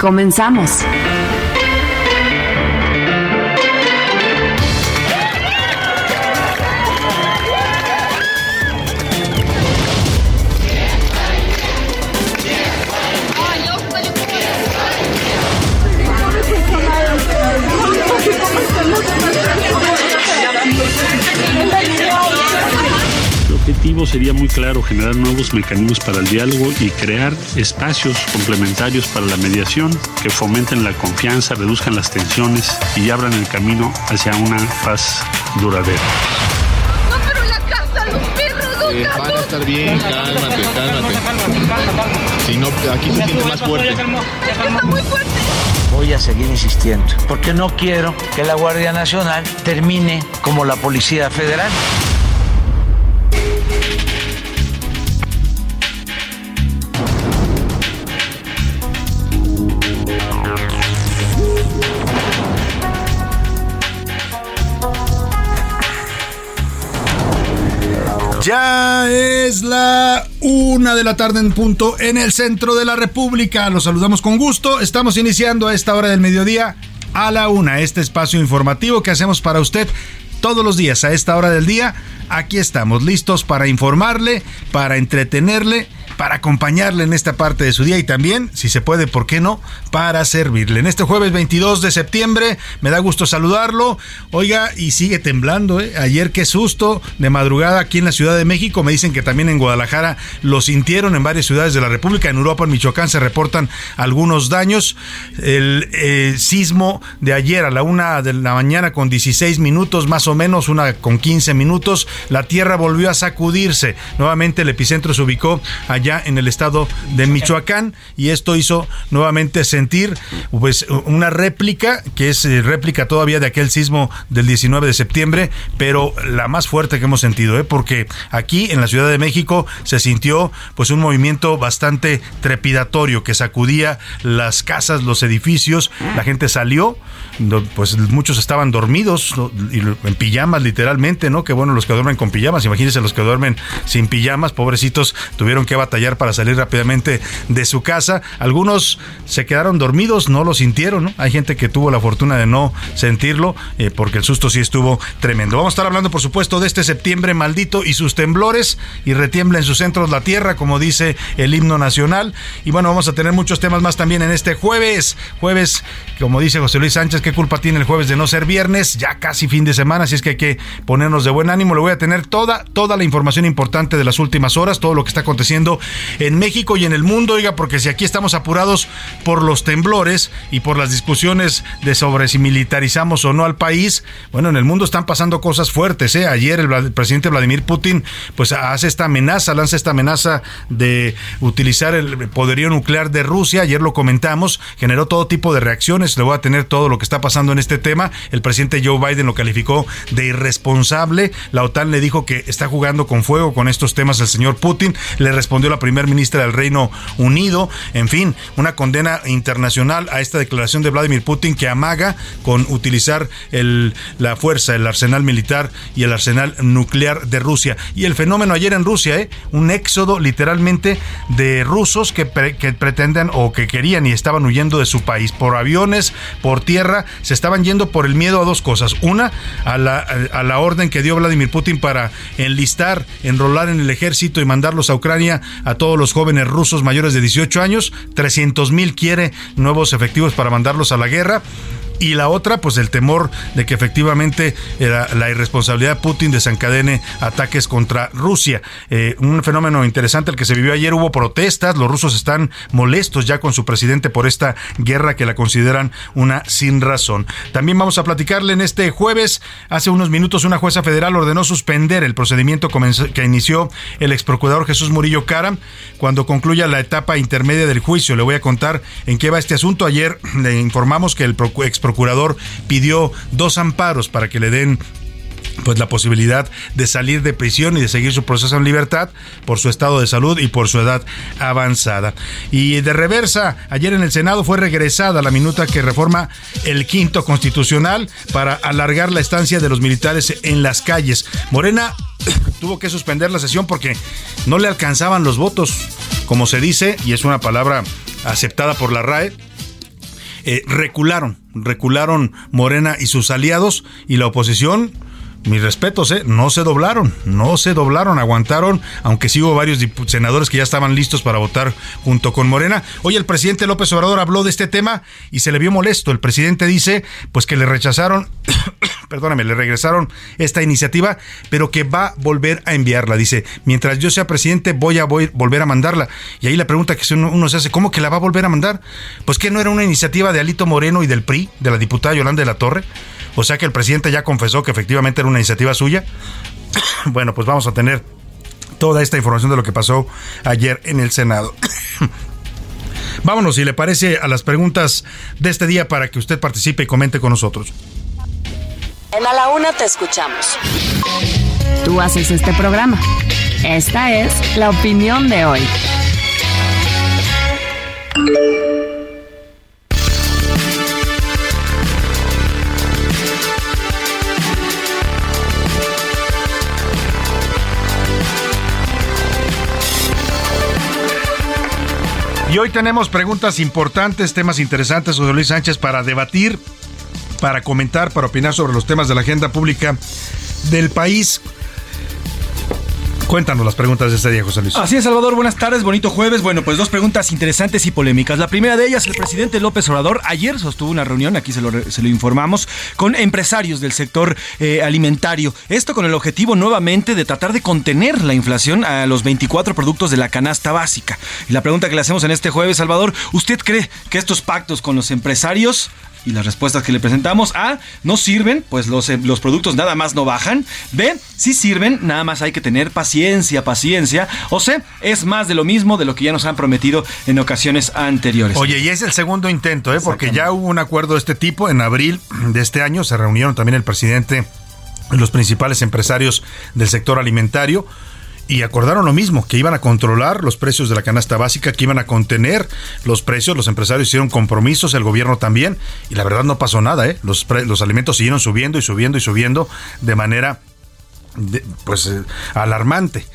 Comenzamos. Objetivo sería muy claro, generar nuevos mecanismos para el diálogo y crear espacios complementarios para la mediación que fomenten la confianza, reduzcan las tensiones y abran el camino hacia una paz duradera. No, pero la casa, los perros, los Eh, van a estar bien, cálmate, cálmate. Si no, aquí se siente más fuerte. Está muy fuerte. Voy a seguir insistiendo, porque no quiero que la Guardia Nacional termine como la Policía Federal. Ya es la una de la tarde en punto en el centro de la República. Los saludamos con gusto. Estamos iniciando a esta hora del mediodía a la una este espacio informativo que hacemos para usted todos los días a esta hora del día. Aquí estamos listos para informarle, para entretenerle, para acompañarle en esta parte de su día y también, si se puede, ¿por qué no?, para servirle. En este jueves 22 de septiembre, me da gusto saludarlo. Oiga, y sigue temblando, ¿eh? Ayer qué susto de madrugada aquí en la Ciudad de México. Me dicen que también en Guadalajara lo sintieron en varias ciudades de la República. En Europa, en Michoacán, se reportan algunos daños. El eh, sismo de ayer a la una de la mañana con 16 minutos, más o menos, una con 15 minutos. La tierra volvió a sacudirse. Nuevamente el epicentro se ubicó allá en el estado de Michoacán y esto hizo nuevamente sentir pues una réplica que es eh, réplica todavía de aquel sismo del 19 de septiembre, pero la más fuerte que hemos sentido, ¿eh? porque aquí en la Ciudad de México se sintió pues un movimiento bastante trepidatorio que sacudía las casas, los edificios, la gente salió, pues muchos estaban dormidos en pijamas literalmente, ¿no? Que bueno los que duermen con pijamas, imagínense los que duermen sin pijamas, pobrecitos, tuvieron que batallar para salir rápidamente de su casa. Algunos se quedaron dormidos, no lo sintieron. Hay gente que tuvo la fortuna de no sentirlo, eh, porque el susto sí estuvo tremendo. Vamos a estar hablando, por supuesto, de este septiembre maldito y sus temblores, y retiembla en sus centros la tierra, como dice el himno nacional. Y bueno, vamos a tener muchos temas más también en este jueves. Jueves, como dice José Luis Sánchez, ¿qué culpa tiene el jueves de no ser viernes? Ya casi fin de semana, así es que hay que ponernos de buen ánimo. Le voy a tener toda, toda la información importante de las últimas horas, todo lo que está aconteciendo en México y en el mundo, oiga, porque si aquí estamos apurados por los temblores y por las discusiones de sobre si militarizamos o no al país, bueno, en el mundo están pasando cosas fuertes, ¿eh? Ayer el, presidente Vladimir Putin pues hace esta amenaza, lanza esta amenaza de utilizar el poderío nuclear de Rusia, ayer lo comentamos, generó todo tipo de reacciones, le voy a tener todo lo que está pasando en este tema, el presidente Joe Biden lo calificó de irresponsable, la OTAN le dijo que está jugando con fuego con estos temas el señor Putin, le respondió primer ministra del Reino Unido. En fin, una condena internacional a esta declaración de Vladimir Putin que amaga con utilizar la fuerza, el arsenal militar y el arsenal nuclear de Rusia. Y el fenómeno ayer en Rusia, ¿eh? un éxodo literalmente de rusos que, que pretenden o que querían y estaban huyendo de su país por aviones, por tierra, se estaban yendo por el miedo a dos cosas. Una, a la, a la orden que dio Vladimir Putin para enlistar, enrolar en el ejército y mandarlos a Ucrania a todos los jóvenes rusos mayores de 18 años. 300 mil quiere nuevos efectivos para mandarlos a la guerra y la otra, pues el temor de que efectivamente la, la irresponsabilidad de Putin desencadene ataques contra Rusia. Eh, un fenómeno interesante el que se vivió ayer, hubo protestas, los rusos están molestos ya con su presidente por esta guerra que la consideran una sin razón. También vamos a platicarle en este jueves, hace unos minutos una jueza federal ordenó suspender el procedimiento que inició el ex procurador Jesús Murillo Cara cuando concluya la etapa intermedia del juicio. Le voy a contar en qué va este asunto. Ayer le informamos que el ex procurador pidió dos amparos para que le den pues la posibilidad de salir de prisión y de seguir su proceso en libertad por su estado de salud y por su edad avanzada. Y de reversa, ayer en el Senado fue regresada la minuta que reforma el quinto constitucional para alargar la estancia de los militares en las calles. Morena tuvo que suspender la sesión porque no le alcanzaban los votos, como se dice, y es una palabra aceptada por la RAE, eh, recularon, recularon Morena y sus aliados y la oposición mis respetos, ¿eh? no se doblaron, no se doblaron, aguantaron, aunque sí hubo varios senadores que ya estaban listos para votar junto con Morena. Hoy el presidente López Obrador habló de este tema y se le vio molesto. El presidente dice, pues que le rechazaron, perdóname, le regresaron esta iniciativa, pero que va a volver a enviarla. Dice, mientras yo sea presidente voy a volver a mandarla. Y ahí la pregunta que uno se hace, ¿cómo que la va a volver a mandar? Pues que no era una iniciativa de Alito Moreno y del PRI, de la diputada Yolanda de la Torre. O sea que el presidente ya confesó que efectivamente era una iniciativa suya. bueno, pues vamos a tener toda esta información de lo que pasó ayer en el Senado. Vámonos, si le parece, a las preguntas de este día para que usted participe y comente con nosotros. En A la Una te escuchamos. Tú haces este programa. Esta es la opinión de hoy. Y hoy tenemos preguntas importantes, temas interesantes, José Luis Sánchez, para debatir, para comentar, para opinar sobre los temas de la agenda pública del país. Cuéntanos las preguntas de este día, José Luis. Así es, Salvador. Buenas tardes, bonito jueves. Bueno, pues dos preguntas interesantes y polémicas. La primera de ellas, el presidente López Obrador ayer sostuvo una reunión, aquí se lo, informamos, con empresarios del sector eh, alimentario. Esto con el objetivo nuevamente de tratar de contener la inflación a los 24 productos de la canasta básica. Y la pregunta que le hacemos en este jueves, Salvador, ¿usted cree que estos pactos con los empresarios y las respuestas que le presentamos. A, no sirven, pues los, eh, los productos nada más no bajan. B, sí sirven, nada más hay que tener paciencia, paciencia. O C, es más de lo mismo de lo que ya nos han prometido en ocasiones anteriores. Oye, y es el segundo intento, ¿eh? porque ya hubo un acuerdo de este tipo en abril de este año. Se reunieron también el presidente y los principales empresarios del sector alimentario y acordaron lo mismo, que iban a controlar los precios de la canasta básica, que iban a contener los precios, los empresarios hicieron compromisos, el gobierno también, y la verdad no pasó nada, ¿eh? los, los alimentos siguieron subiendo y subiendo y subiendo de manera pues eh, alarmante.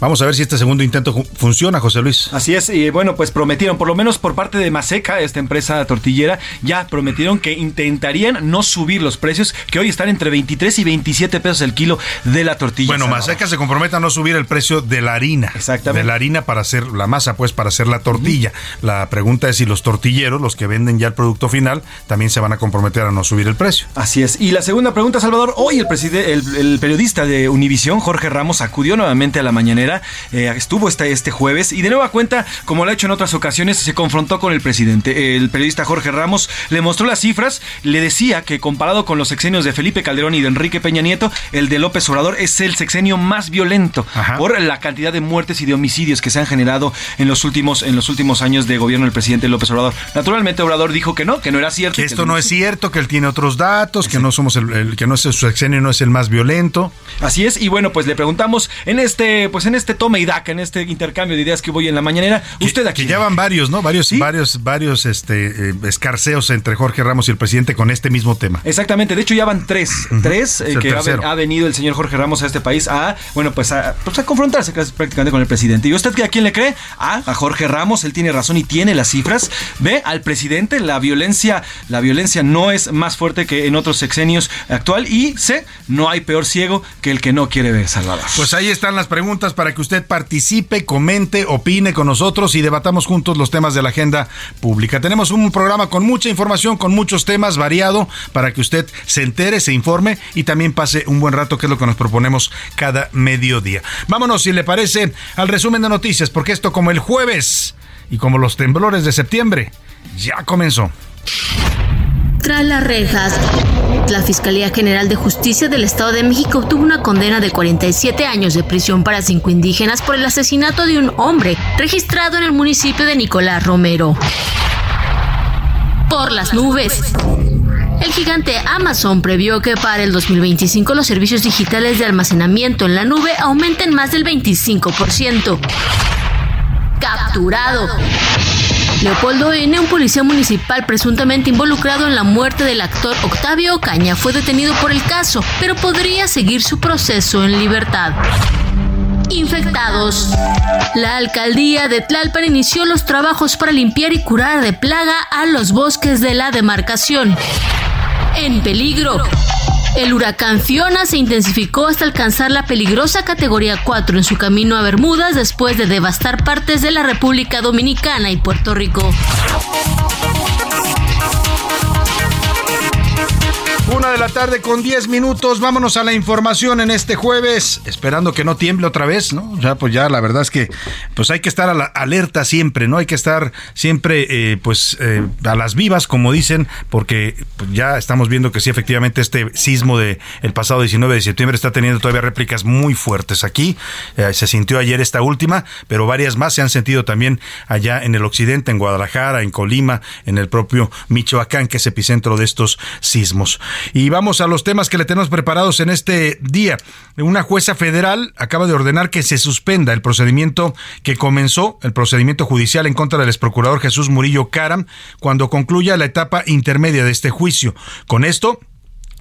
Vamos a ver si este segundo intento funciona, José Luis. Así es, y bueno, pues prometieron, por lo menos por parte de Maseca, esta empresa tortillera, ya prometieron que intentarían no subir los precios, que hoy están entre 23 y 27 pesos el kilo de la tortilla. Bueno, Maseca se compromete a no subir el precio de la harina. Exactamente. De la harina para hacer la masa, pues para hacer la tortilla. La pregunta es si los tortilleros, los que venden ya el producto final, también se van a comprometer a no subir el precio. Así es. Y la segunda pregunta, Salvador, hoy el, el, el periodista de Univisión, Jorge Ramos, acudió nuevamente a la mañanera eh, estuvo este, este jueves y de nueva cuenta, como lo ha hecho en otras ocasiones, se confrontó con el presidente. El periodista Jorge Ramos le mostró las cifras, le decía que comparado con los sexenios de Felipe Calderón y de Enrique Peña Nieto, el de López Obrador es el sexenio más violento por la cantidad de muertes y de homicidios que se han generado en los últimos, en los últimos años de gobierno del presidente López Obrador. Naturalmente Obrador dijo que no, que no era cierto. Que esto no es cierto, que él tiene otros datos, que no somos el, que no es su sexenio no es el más violento. Así es, y bueno, pues le preguntamos en este, pues en en este toma y daca, en este intercambio de ideas que voy en la mañanera. Usted aquí. Que ya van varios, ¿no? Varios, varios, varios este, eh, escarceos entre Jorge Ramos y el presidente con este mismo tema. Exactamente. De hecho, ya van tres. Tres eh, que ha, venido el señor Jorge Ramos a este país a, bueno, pues a, pues a confrontarse prácticamente con el presidente. ¿Y usted a quién le cree? A, a Jorge Ramos. Él tiene razón y tiene las cifras. Ve al presidente. La violencia, la violencia no es más fuerte que en otros sexenios actual. Y C, no hay peor ciego que el que no quiere ver, Salvador. Pues ahí están las preguntas para que usted participe, comente, opine con nosotros y debatamos juntos los temas de la agenda pública. Tenemos un programa con mucha información, con muchos temas variado para que usted se entere, se informe y también pase un buen rato, que es lo que nos proponemos cada mediodía. Vámonos, si le parece, al resumen de noticias, porque esto como el jueves y como los temblores de septiembre, ya comenzó. Tras las rejas, la Fiscalía General de Justicia del Estado de México obtuvo una condena de 47 años de prisión para cinco indígenas por el asesinato de un hombre registrado en el municipio de Nicolás Romero. Por las nubes. El gigante Amazon previó que para el 2025 los servicios digitales de almacenamiento en la nube aumenten más del 25%. Capturado. Leopoldo N., un policía municipal presuntamente involucrado en la muerte del actor Octavio Ocaña, fue detenido por el caso, pero podría seguir su proceso en libertad. Infectados. La alcaldía de Tlalpan inició los trabajos para limpiar y curar de plaga a los bosques de la demarcación. En peligro. El huracán Fiona se intensificó hasta alcanzar la peligrosa categoría 4 en su camino a Bermudas después de devastar partes de la República Dominicana y Puerto Rico. De la tarde con 10 minutos. Vámonos a la información en este jueves. Esperando que no tiemble otra vez, ¿no? Ya, pues ya la verdad es que pues hay que estar a la alerta siempre, ¿no? Hay que estar siempre eh, pues eh, a las vivas, como dicen, porque pues, ya estamos viendo que sí, efectivamente, este sismo de el pasado 19 de septiembre está teniendo todavía réplicas muy fuertes aquí. Eh, se sintió ayer esta última, pero varias más se han sentido también allá en el occidente, en Guadalajara, en Colima, en el propio Michoacán, que es epicentro de estos sismos. Y vamos a los temas que le tenemos preparados en este día. Una jueza federal acaba de ordenar que se suspenda el procedimiento que comenzó, el procedimiento judicial en contra del exprocurador Jesús Murillo Caram, cuando concluya la etapa intermedia de este juicio. Con esto,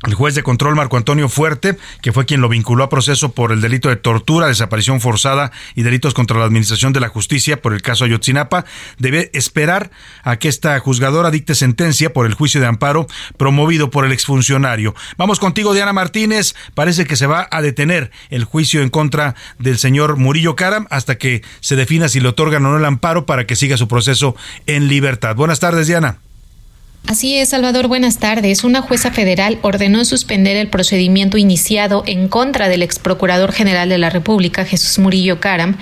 el juez de control Marco Antonio Fuerte, que fue quien lo vinculó a proceso por el delito de tortura, desaparición forzada y delitos contra la administración de la justicia por el caso Ayotzinapa, debe esperar a que esta juzgadora dicte sentencia por el juicio de amparo promovido por el exfuncionario. Vamos contigo, Diana Martínez. Parece que se va a detener el juicio en contra del señor Murillo Caram hasta que se defina si le otorgan o no el amparo para que siga su proceso en libertad. Buenas tardes, Diana. Así es, Salvador, buenas tardes. Una jueza federal ordenó suspender el procedimiento iniciado en contra del ex procurador general de la República, Jesús Murillo Caram,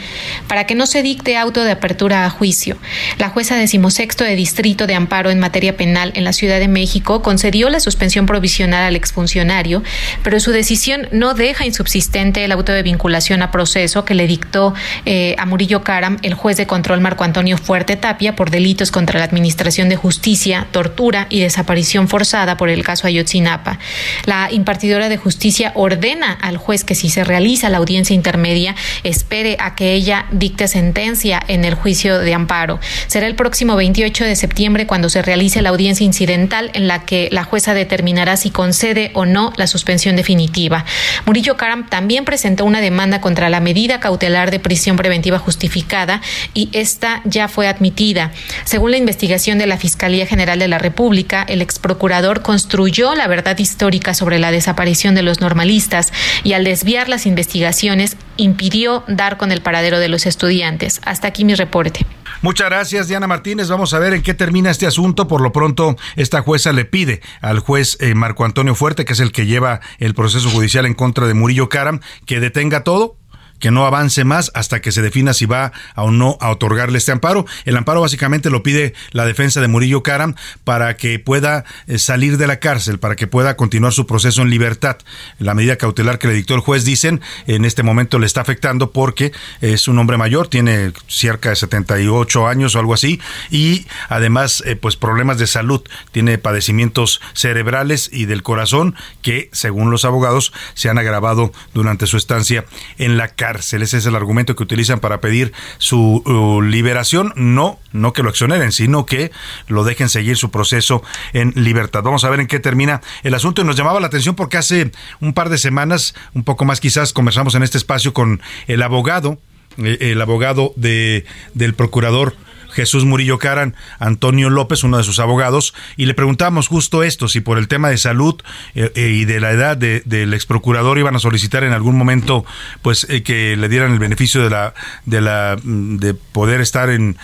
para que no se dicte auto de apertura a juicio. La jueza decimosexto de Distrito de Amparo en materia penal en la Ciudad de México concedió la suspensión provisional al exfuncionario, pero su decisión no deja insubsistente el auto de vinculación a proceso que le dictó eh, a Murillo Caram el juez de control Marco Antonio Fuerte Tapia por delitos contra la Administración de Justicia, tortura, y desaparición forzada por el caso Ayotzinapa. La impartidora de justicia ordena al juez que si se realiza la audiencia intermedia, espere a que ella dicte sentencia en el juicio de amparo. Será el próximo 28 de septiembre cuando se realice la audiencia incidental en la que la jueza determinará si concede o no la suspensión definitiva. Murillo Karam también presentó una demanda contra la medida cautelar de prisión preventiva justificada y esta ya fue admitida. Según la investigación de la Fiscalía General de la República, el ex procurador construyó la verdad histórica sobre la desaparición de los normalistas y al desviar las investigaciones impidió dar con el paradero de los estudiantes. Hasta aquí mi reporte. Muchas gracias, Diana Martínez. Vamos a ver en qué termina este asunto. Por lo pronto, esta jueza le pide al juez eh, Marco Antonio Fuerte, que es el que lleva el proceso judicial en contra de Murillo Caram, que detenga todo, que no avance más hasta que se defina si va o no a otorgarle este amparo. El amparo básicamente lo pide la defensa de Murillo Karam para que pueda eh, salir de la cárcel, para que pueda continuar su proceso en libertad. La medida cautelar que le dictó el juez, dicen, en este momento le está afectando porque es un hombre mayor, tiene cerca de 78 años o algo así, y además, eh, pues problemas de salud, tiene padecimientos cerebrales y del corazón que, según los abogados, se han agravado durante su estancia en la cárcel cárcel. Ese es el argumento que utilizan para pedir su uh, liberación. No, no que lo exoneren, sino que lo dejen seguir su proceso en libertad. Vamos a ver en qué termina el asunto. Y nos llamaba la atención porque hace un par de semanas, un poco más quizás, conversamos en este espacio con el abogado, eh, el abogado de, del procurador Jesús Murillo Caran, Antonio López, uno de sus abogados, y le preguntamos justo esto, si por el tema de salud eh, eh, y de la edad del ex procurador iban a solicitar en algún momento pues eh, que le dieran el beneficio de la de la mm, de poder estar en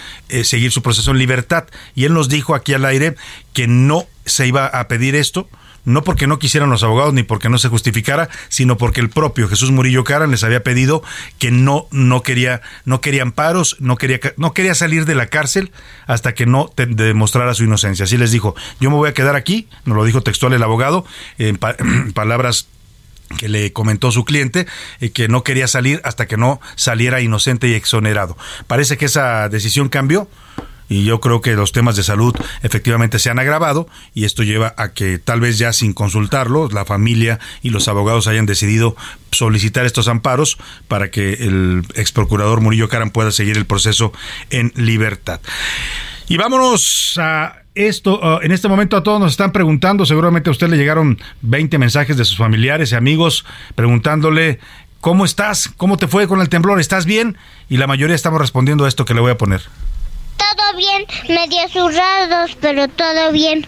seguir su proceso en libertad. Y él nos dijo aquí al aire que no se iba a pedir esto no porque no quisieran los abogados ni porque no se justificara, sino porque el propio Jesús Murillo Caran les había pedido que no no quería no quería amparos, no quería no quería salir de la cárcel hasta que no demostrara su inocencia. Así les dijo, yo me voy a quedar aquí, nos lo dijo textual el abogado en palabras que le comentó su cliente y que no quería salir hasta que no saliera inocente y exonerado. Parece que esa decisión cambió y yo creo que los temas de salud efectivamente se han agravado y esto lleva a que tal vez ya sin consultarlo la familia y los abogados hayan decidido solicitar estos amparos para que el ex procurador Murillo Caran pueda seguir el proceso en libertad. Y vámonos a esto, en este momento a todos nos están preguntando, seguramente a usted le llegaron 20 mensajes de sus familiares y amigos preguntándole ¿Cómo estás? ¿Cómo te fue con el temblor? ¿Estás bien? Y la mayoría estamos respondiendo a esto que le voy a poner todo bien, medio zurrados, pero todo bien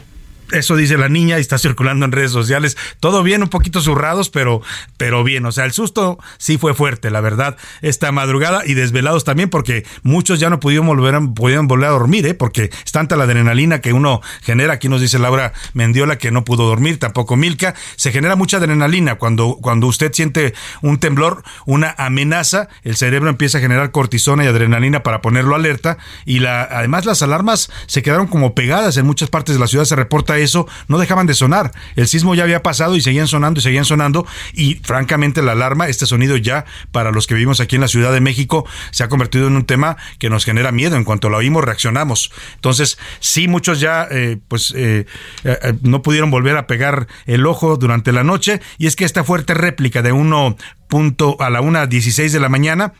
eso dice la niña y está circulando en redes sociales. Todo bien, un poquito zurrados, pero, pero bien. O sea, el susto sí fue fuerte, la verdad, esta madrugada y desvelados también, porque muchos ya no pudieron volver a, volver a dormir, ¿eh? porque es tanta la adrenalina que uno genera. Aquí nos dice Laura Mendiola que no pudo dormir, tampoco Milka. Se genera mucha adrenalina cuando, cuando usted siente un temblor, una amenaza, el cerebro empieza a generar cortisona y adrenalina para ponerlo alerta. Y la, además, las alarmas se quedaron como pegadas en muchas partes de la ciudad. Se reporta eso, no dejaban de sonar. El sismo ya había pasado y seguían sonando y seguían sonando. Y francamente la alarma, este sonido ya para los que vivimos aquí en la Ciudad de México, se ha convertido en un tema que nos genera miedo. En cuanto lo oímos, reaccionamos. Entonces, sí, muchos ya eh, pues eh, eh, no pudieron volver a pegar el ojo durante la noche. Y es que esta fuerte réplica de uno punto a la 1.16 de la mañana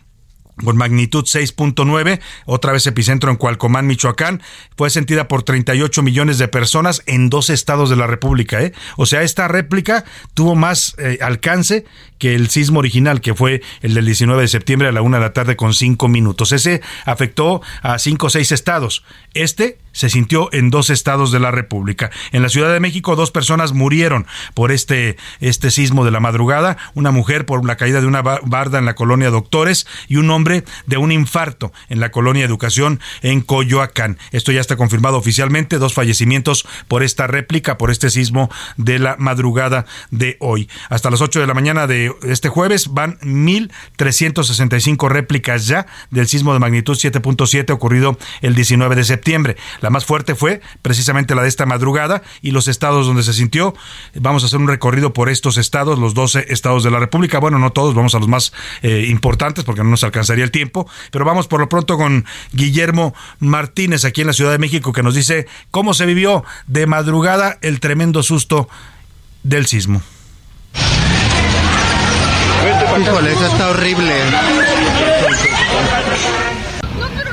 con magnitud 6.9, otra vez epicentro en Cualcomán, Michoacán, fue sentida por 38 millones de personas en dos estados de la República. ¿eh? O sea, esta réplica tuvo más eh, alcance que el sismo original, que fue el del 19 de septiembre a la una de la tarde con cinco minutos. Ese afectó a cinco o seis estados. Este se sintió en dos estados de la República. En la Ciudad de México, dos personas murieron por este, este sismo de la madrugada. Una mujer por la caída de una barda en la colonia Doctores y un hombre de un infarto en la colonia Educación en Coyoacán. Esto ya está confirmado oficialmente. Dos fallecimientos por esta réplica, por este sismo de la madrugada de hoy. Hasta las 8 de la mañana de este jueves van 1.365 réplicas ya del sismo de magnitud 7.7 ocurrido el 19 de septiembre. La más fuerte fue precisamente la de esta madrugada y los estados donde se sintió. Vamos a hacer un recorrido por estos estados, los 12 estados de la República. Bueno, no todos, vamos a los más eh, importantes porque no nos alcanzaría el tiempo, pero vamos por lo pronto con Guillermo Martínez aquí en la Ciudad de México que nos dice cómo se vivió de madrugada el tremendo susto del sismo. Híjole, eso está horrible.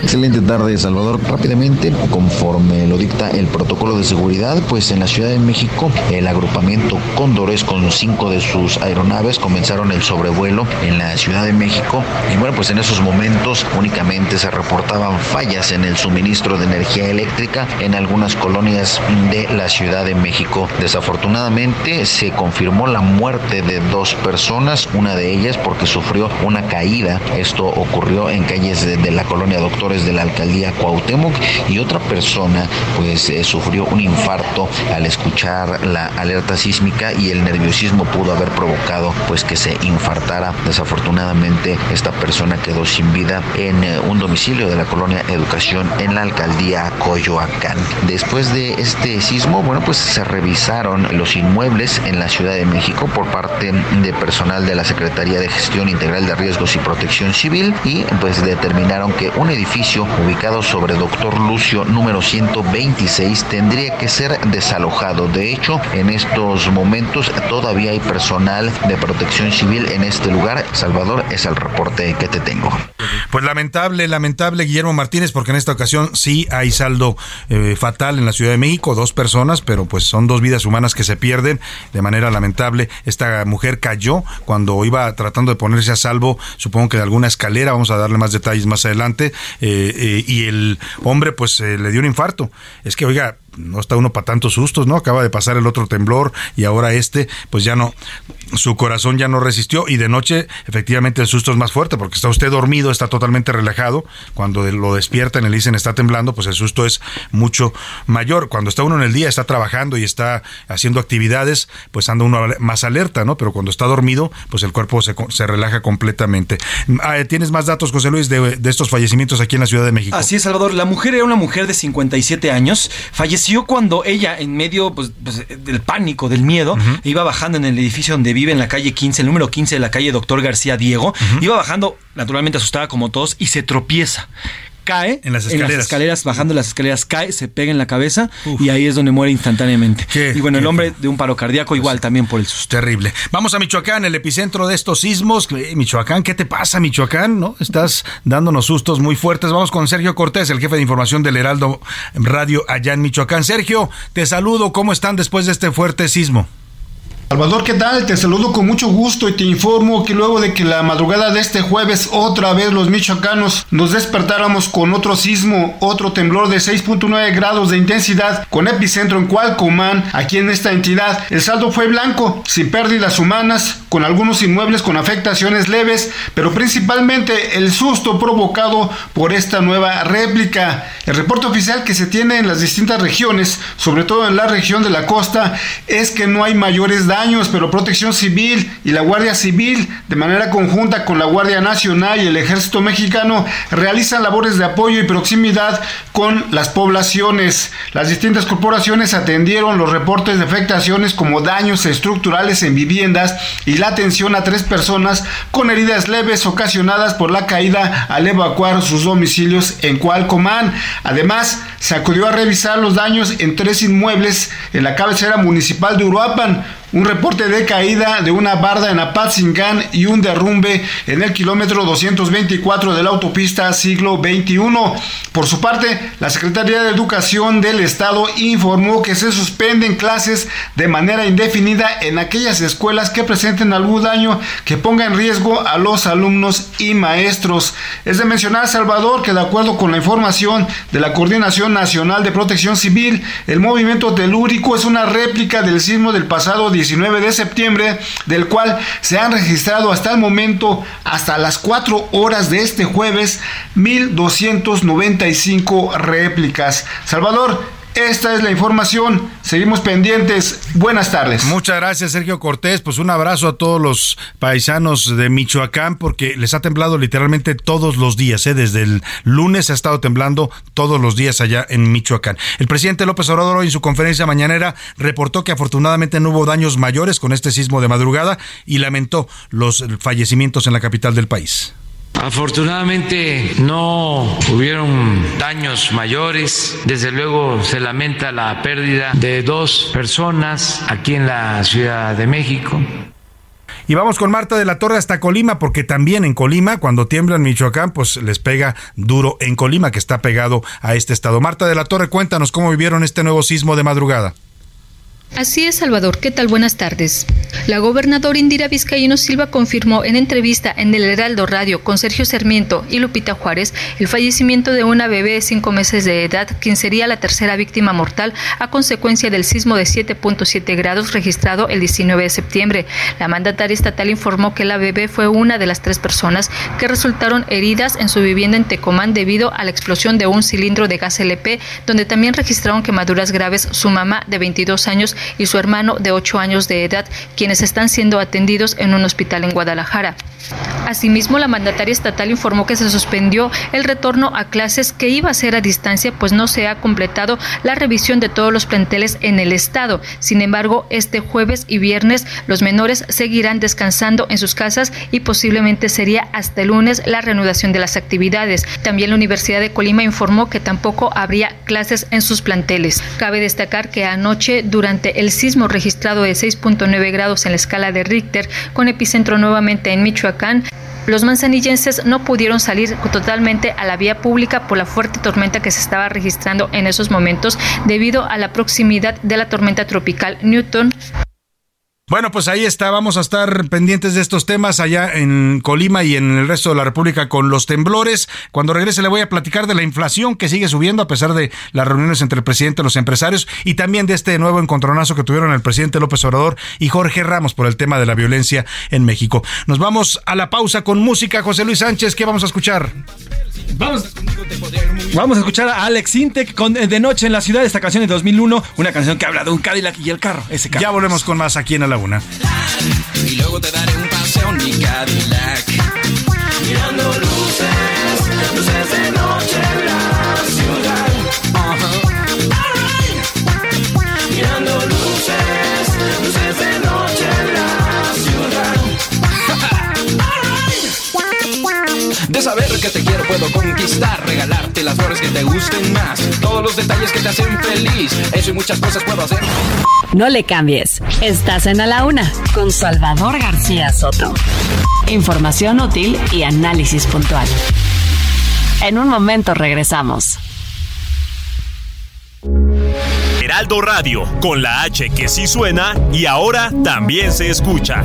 Excelente tarde, Salvador. Rápidamente, conforme lo dicta el protocolo de seguridad, pues en la Ciudad de México, el agrupamiento Cóndores con cinco de sus aeronaves comenzaron el sobrevuelo en la Ciudad de México. Y bueno, pues en esos momentos únicamente se reportaban fallas en el suministro de energía eléctrica en algunas colonias de la Ciudad de México. Desafortunadamente se confirmó la muerte de dos personas, una de ellas porque sufrió una caída. Esto ocurrió en calles de, de la colonia Doctores de la alcaldía Cuauhtémoc y otra persona pues eh, sufrió un infarto al escuchar la alerta sísmica y el nerviosismo pudo haber provocado pues que se infartara. Desafortunadamente esta persona quedó sin vida en eh, un domicilio de la colonia Educación en la alcaldía Coyoacán. Después de este sismo, bueno, pues se revisaron los inmuebles en la Ciudad de México por parte de personal de la Secretaría de Gestión Integral de Riesgos y Protección Civil y pues determinaron que un edificio ubicado sobre Doctor Lucio número 126 tendría que ser desalojado. De hecho, en estos momentos todavía hay personal de protección civil en este lugar. Salvador, es el reporte que te tengo. Pues lamentable, lamentable Guillermo Martínez, porque en esta ocasión sí hay saldo eh, fatal en la Ciudad de México, dos personas, pero pues son dos vidas humanas que se pierden de manera lamentable. Esta mujer cayó cuando iba tratando de ponerse a salvo, supongo que de alguna escalera, vamos a darle más detalles más adelante, eh, y el hombre pues le dio un infarto. Es que, oiga, no está uno para tantos sustos, ¿no? Acaba de pasar el otro temblor y ahora este, pues ya no, su corazón ya no resistió y de noche efectivamente el susto es más fuerte porque está usted dormido, está totalmente relajado, cuando lo despiertan y le dicen está temblando, pues el susto es mucho mayor. Cuando está uno en el día, está trabajando y está haciendo actividades, pues anda uno más alerta, ¿no? Pero cuando está dormido, pues el cuerpo se, se relaja completamente. Ah, ¿Tienes más datos, José Luis, de, de estos fallecimientos aquí en la Ciudad de México? Así es, Salvador. La mujer era una mujer de 57 años, falleció cuando ella, en medio pues, pues, del pánico, del miedo, iba bajando en el edificio donde vive, en la calle 15, el número 15 de la calle Doctor García Diego, iba bajando, naturalmente asustada como todos, y se tropieza cae en las escaleras, bajando las escaleras, cae, se pega en la cabeza y ahí es donde muere instantáneamente. y bueno, el hombre de un paro cardíaco igual también por el susto. Terrible. Vamos a Michoacán, el epicentro de estos sismos. Michoacán, ¿qué te pasa, Michoacán? ¿No? Estás dándonos sustos muy fuertes. Vamos con Sergio Cortés, el jefe de información del Heraldo Radio allá en Michoacán. Sergio, te saludo. ¿Cómo están después de este fuerte sismo? Salvador, ¿qué tal? Te saludo con mucho gusto y te informo que luego de que la madrugada de este jueves otra vez los michoacanos nos despertáramos con otro sismo, otro temblor de 6.9 grados de intensidad con epicentro en Cualcomán, aquí en esta entidad, el saldo fue blanco, sin pérdidas humanas, con algunos inmuebles con afectaciones leves, pero principalmente el susto provocado por esta nueva réplica. El reporte oficial que se tiene en las distintas regiones, sobre todo en la región de la costa, es que no hay mayores daños años, pero Protección Civil y la Guardia Civil, de manera conjunta con la Guardia Nacional y el Ejército Mexicano, realizan labores de apoyo y proximidad con las poblaciones. Las distintas corporaciones atendieron los reportes de afectaciones como daños estructurales en viviendas y la atención a tres personas con heridas leves ocasionadas por la caída al evacuar sus domicilios en Cualcomán. Además, se acudió a revisar los daños en tres inmuebles en la cabecera municipal de Uruapan un reporte de caída de una barda en Apatzingán y un derrumbe en el kilómetro 224 de la autopista siglo XXI. Por su parte, la Secretaría de Educación del Estado informó que se suspenden clases de manera indefinida en aquellas escuelas que presenten algún daño que ponga en riesgo a los alumnos y maestros. Es de mencionar, Salvador, que de acuerdo con la información de la Coordinación Nacional de Protección Civil, el movimiento telúrico es una réplica del sismo del pasado 19 de septiembre, del cual se han registrado hasta el momento, hasta las 4 horas de este jueves, 1.295 réplicas. Salvador, esta es la información. Seguimos pendientes. Buenas tardes. Muchas gracias, Sergio Cortés. Pues un abrazo a todos los paisanos de Michoacán, porque les ha temblado literalmente todos los días. ¿eh? Desde el lunes ha estado temblando todos los días allá en Michoacán. El presidente López Obrador hoy en su conferencia mañanera reportó que afortunadamente no hubo daños mayores con este sismo de madrugada y lamentó los fallecimientos en la capital del país. Afortunadamente no hubieron daños mayores. Desde luego se lamenta la pérdida de dos personas aquí en la Ciudad de México. Y vamos con Marta de la Torre hasta Colima, porque también en Colima, cuando tiembla en Michoacán, pues les pega duro en Colima, que está pegado a este estado. Marta de la Torre, cuéntanos cómo vivieron este nuevo sismo de madrugada. Así es, Salvador. ¿Qué tal? Buenas tardes. La gobernadora Indira Vizcaíno Silva confirmó en entrevista en el Heraldo Radio con Sergio Sarmiento y Lupita Juárez el fallecimiento de una bebé de cinco meses de edad, quien sería la tercera víctima mortal a consecuencia del sismo de 7.7 grados registrado el 19 de septiembre. La mandataria estatal informó que la bebé fue una de las tres personas que resultaron heridas en su vivienda en Tecomán debido a la explosión de un cilindro de gas LP, donde también registraron quemaduras graves su mamá de 22 años y su hermano de 8 años de edad, quienes están siendo atendidos en un hospital en Guadalajara. Asimismo, la mandataria estatal informó que se suspendió el retorno a clases que iba a ser a distancia, pues no se ha completado la revisión de todos los planteles en el estado. Sin embargo, este jueves y viernes los menores seguirán descansando en sus casas y posiblemente sería hasta el lunes la reanudación de las actividades. También la Universidad de Colima informó que tampoco habría clases en sus planteles. Cabe destacar que anoche, durante el sismo registrado de 6.9 grados en la escala de Richter, con epicentro nuevamente en Michoacán, los manzanillenses no pudieron salir totalmente a la vía pública por la fuerte tormenta que se estaba registrando en esos momentos debido a la proximidad de la tormenta tropical Newton bueno, pues ahí está. Vamos a estar pendientes de estos temas allá en Colima y en el resto de la República con los temblores. Cuando regrese le voy a platicar de la inflación que sigue subiendo a pesar de las reuniones entre el presidente y los empresarios y también de este nuevo encontronazo que tuvieron el presidente López Obrador y Jorge Ramos por el tema de la violencia en México. Nos vamos a la pausa con música. José Luis Sánchez, ¿qué vamos a escuchar? Vamos, vamos a escuchar a Alex Intec con De Noche en la Ciudad, esta canción de 2001, una canción que habla de un Cadillac y el carro, ese carro. Ya volvemos con más aquí en la una. Y luego te daré un paseo en mi Cadillac. Mirando luces, luces de noche De saber que te quiero puedo conquistar, regalarte las flores que te gusten más, todos los detalles que te hacen feliz, eso y muchas cosas puedo hacer. No le cambies. Estás en A la Una con Salvador García Soto. Información útil y análisis puntual. En un momento regresamos. Heraldo Radio, con la H que sí suena y ahora también se escucha.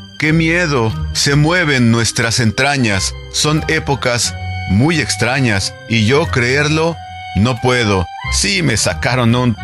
qué miedo, se mueven nuestras entrañas, son épocas muy extrañas y yo creerlo no puedo. Sí me sacaron un,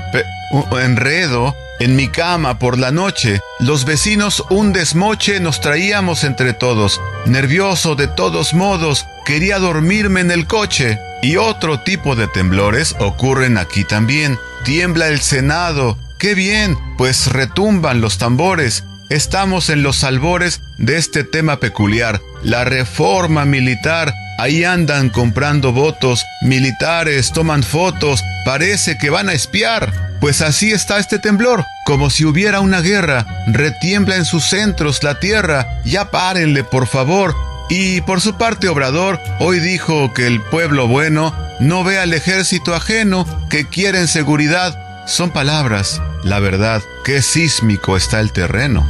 enredo en mi cama por la noche. Los vecinos un desmoche nos traíamos entre todos. Nervioso de todos modos, quería dormirme en el coche. Y otro tipo de temblores ocurren aquí también. Tiembla el Senado. ¡Qué bien! Pues retumban los tambores. Estamos en los albores de este tema peculiar, la reforma militar. Ahí andan comprando votos, militares toman fotos, parece que van a espiar. Pues así está este temblor, como si hubiera una guerra. Retiembla en sus centros la tierra. Ya párenle, por favor. Y por su parte Obrador hoy dijo que el pueblo bueno no ve al ejército ajeno, que quieren seguridad. Son palabras, la verdad, qué sísmico está el terreno.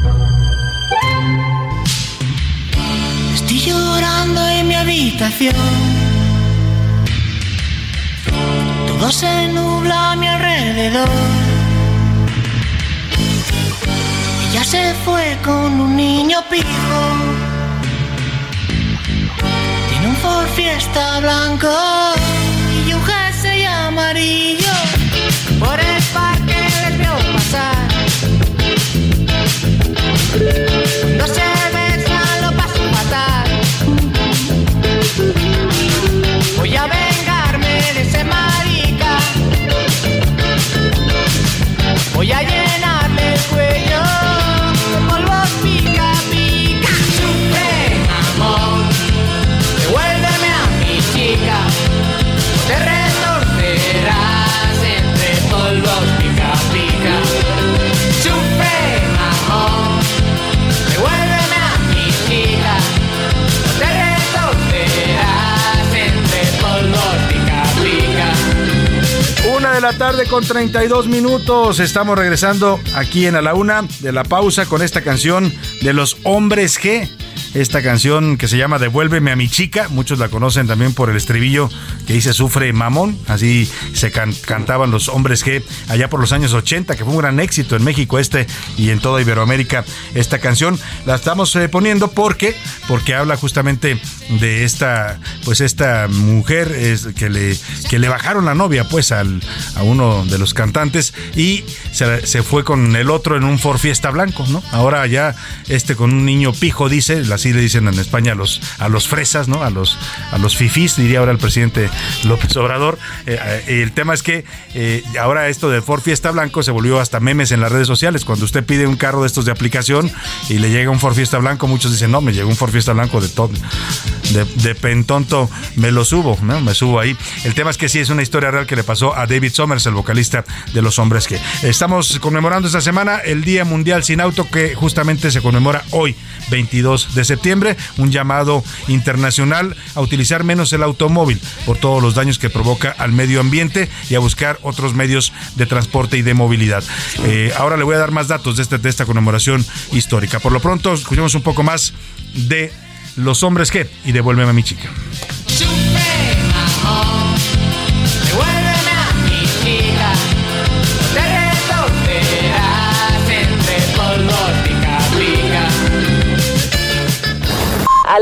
Estoy llorando en mi habitación. Todo se nubla a mi alrededor. Ella se fue con un niño pijo. Tiene un Ford Fiesta blanco y un jersey amarillo. Por el parque les veo pasar. No se besan, lo paso fatal. Voy a vengarme de ese marica. Voy a llenarle de la tarde con 32 minutos. Estamos regresando aquí en A la Una de la pausa con esta canción de los Hombres G. esta canción que se llama Devuélveme a mi chica. Muchos la conocen también por el estribillo que dice Sufre Mamón. Así se cantaban los hombres que allá por los años 80, que fue un gran éxito en México este y en toda Iberoamérica esta canción. La estamos eh, poniendo porque, porque habla justamente de esta, pues esta mujer es, que, le, que le bajaron la novia pues al, a uno de los cantantes y se, se fue con el otro en un Ford Fiesta blanco, ¿no? Ahora ya este con un niño pijo dice, le dicen en España a los, a los fresas, ¿no? A los, a los fifís, diría ahora el presidente López Obrador. Eh, eh, el tema es que eh, ahora esto de Ford Fiesta Blanco se volvió hasta memes en las redes sociales. Cuando usted pide un carro de estos de aplicación y le llega un Ford Fiesta Blanco, muchos dicen, no, me llegó un Ford Fiesta Blanco de todo, de, de pentonto, me lo subo, ¿no? Me subo ahí. El tema es que sí es una historia real que le pasó a David Somers, el vocalista de Los Hombres que. Estamos conmemorando esta semana el Día Mundial Sin Auto que justamente se conmemora hoy, 22 de septiembre, un llamado internacional a utilizar menos el automóvil por todos los daños que provoca al medio ambiente y a buscar otros medios de transporte y de movilidad. Eh, ahora le voy a dar más datos de, este, de esta conmemoración histórica. Por lo pronto, escuchemos un poco más de los hombres que y devuélveme a mi chica.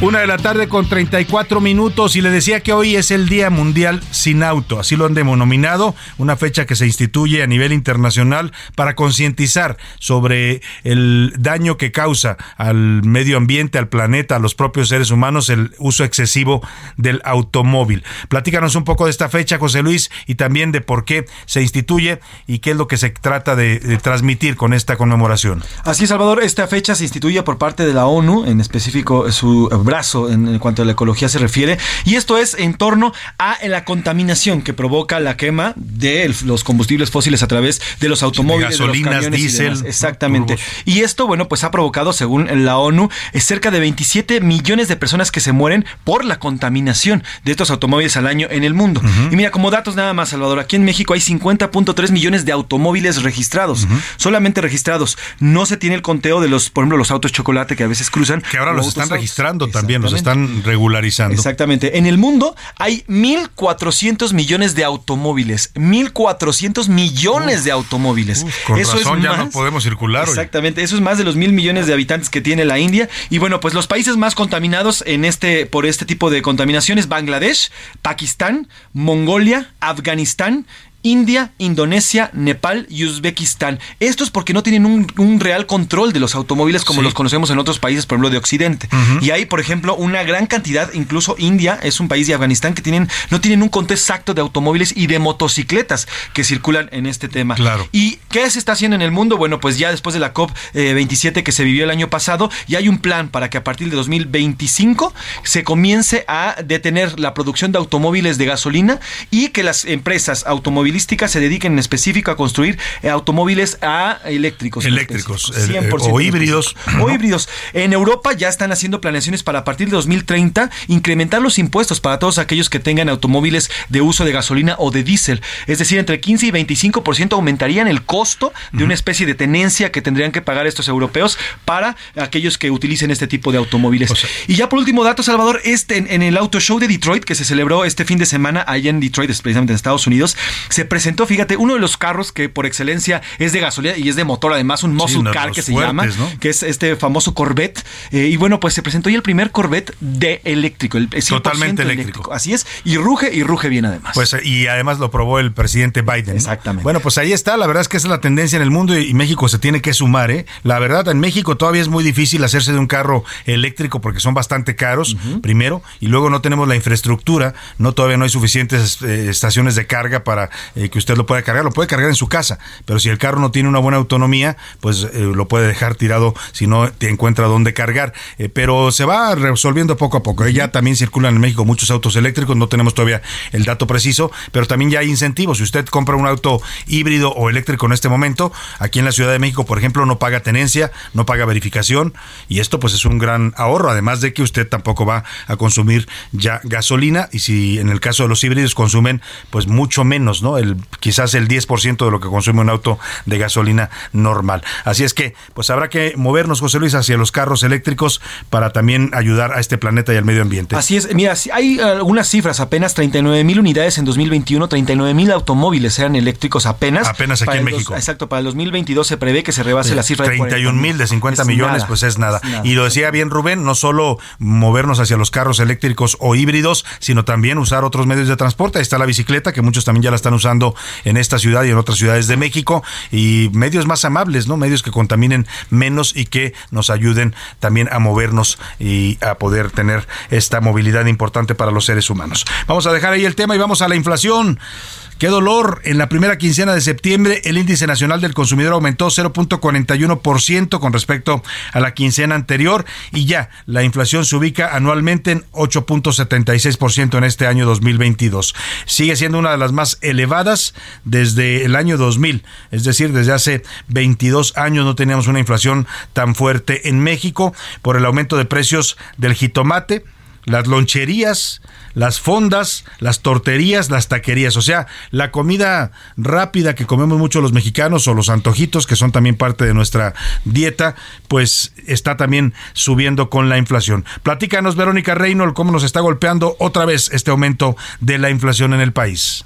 Una de la tarde con 34 minutos y le decía que hoy es el Día Mundial Sin Auto, así lo han denominado, una fecha que se instituye a nivel internacional para concientizar sobre el daño que causa al medio ambiente, al planeta, a los propios seres humanos el uso excesivo del automóvil. Platícanos un poco de esta fecha, José Luis, y también de por qué se instituye y qué es lo que se trata de, de transmitir con esta conmemoración. Así Salvador, esta fecha se instituye por parte de la ONU, en específico su brazo en, cuanto a la ecología se refiere, y esto es en torno a la contaminación que provoca la quema de los combustibles fósiles a través de los automóviles, de gasolinas, de los diésel, exactamente. Turbos. Y esto, bueno, pues ha provocado, según la ONU, cerca de 27 millones de personas que se mueren por la contaminación de estos automóviles al año en el mundo. Uh -huh. Y mira, como datos nada más, Salvador, aquí en México hay 50.3 millones de automóviles registrados, uh -huh. solamente registrados. No se tiene el conteo de los, por ejemplo, los autos chocolate que a veces cruzan. Que ahora los están registrando también, los están regularizando. Exactamente. En el mundo hay 1.400 millones de automóviles. 1.400 millones uf, de automóviles. Uf, con eso razón, es ya más, no podemos circular. Exactamente. Hoy. Eso es más de los mil millones de habitantes que tiene la India. Y bueno, pues los países más contaminados en este, por este tipo de contaminaciones, Bangladesh, Pakistán, Mongolia, Afganistán, India, Indonesia, Nepal y Uzbekistán. Esto es porque no tienen un, un real control de los automóviles como sí. los conocemos en otros países, por ejemplo, de Occidente. Uh -huh. Y hay, por ejemplo, una gran cantidad, incluso India es un país de Afganistán que tienen, no tienen un conteo exacto de automóviles y de motocicletas que circulan en este tema. Claro. ¿Y qué se está haciendo en el mundo? Bueno, pues ya después de la COP27 eh, que se vivió el año pasado, ya hay un plan para que a partir de 2025 se comience a detener la producción de automóviles de gasolina y que las empresas automovilísticas se dediquen en específico a construir eh, automóviles a eléctricos. Eléctricos. Eh, o híbridos. O híbridos. En Europa ya están haciendo planeaciones para a partir de 2030 incrementar los impuestos para todos aquellos que tengan automóviles de uso de gasolina o de diésel. Es decir, entre 15 y 25% aumentarían el costo de una especie de tenencia que tendrían que pagar estos europeos para aquellos que utilicen este tipo de automóviles. O sea, y ya por último dato, Salvador, este en, en, el Auto Show de Detroit que se celebró este fin de semana allá en Detroit, precisamente en Estados Unidos, se presentó, fíjate, uno de los carros que por excelencia es de gasolina y es de motor, además un muscle sí, car que se fuertes, llama, ¿no? que es este famoso Corvette. Eh, y bueno, pues se presentó ya el primer Corvette de eléctrico, el 100% totalmente eléctrico. eléctrico. Así es, y ruge y ruge bien además. Pues y además lo probó el presidente Biden. Exactamente. ¿no? Bueno, pues ahí está, la verdad es que esa es la tendencia en el mundo y México se tiene que sumar, ¿eh? La verdad, en México todavía es muy difícil hacerse de un carro eléctrico porque son bastante caros, uh -huh. primero, y luego no tenemos la infraestructura, no todavía no hay suficientes eh, estaciones de carga para eh, que usted lo pueda cargar, lo puede cargar en su casa, pero si el carro no tiene una buena autonomía, pues eh, lo puede dejar tirado si no te encuentra dónde cargar. Eh, pero se va resolviendo poco a poco. Ya también circulan en México muchos autos eléctricos, no tenemos todavía el dato preciso, pero también ya hay incentivos. Si usted compra un auto híbrido o eléctrico en este momento, aquí en la Ciudad de México, por ejemplo, no paga tenencia, no paga verificación, y esto pues es un gran ahorro, además de que usted tampoco va a consumir ya gasolina, y si en el caso de los híbridos consumen pues mucho menos, ¿no? ¿No? El, quizás el 10% de lo que consume un auto de gasolina normal. Así es que, pues habrá que movernos, José Luis, hacia los carros eléctricos para también ayudar a este planeta y al medio ambiente. Así es, mira, hay algunas cifras, apenas 39 mil unidades en 2021, 39 mil automóviles eran eléctricos apenas. Apenas aquí en México. exacto, para el 2022 se prevé que se rebase la cifra de 31 mil de 50 millones, pues es nada. Y lo decía bien Rubén, no solo movernos hacia los carros eléctricos o híbridos, sino también usar otros medios de transporte. Ahí está la bicicleta, que muchos también ya la están usando en esta ciudad y en otras ciudades de México, y medios más amables, ¿no? Medios que contaminen menos y que nos ayuden también a movernos y a poder tener esta movilidad importante para los seres humanos. Vamos a dejar ahí el tema y vamos a la inflación. Qué dolor. En la primera quincena de septiembre, el índice nacional del consumidor aumentó 0.41% con respecto a la quincena anterior y ya la inflación se ubica anualmente en 8.76% en este año 2022. Sigue siendo una de las más elevadas desde el año 2000, es decir, desde hace 22 años no teníamos una inflación tan fuerte en México por el aumento de precios del jitomate, las loncherías, las fondas, las torterías, las taquerías, o sea, la comida rápida que comemos mucho los mexicanos o los antojitos que son también parte de nuestra dieta, pues está también subiendo con la inflación. Platícanos, Verónica Reynolds, cómo nos está golpeando otra vez este aumento de la inflación en el país.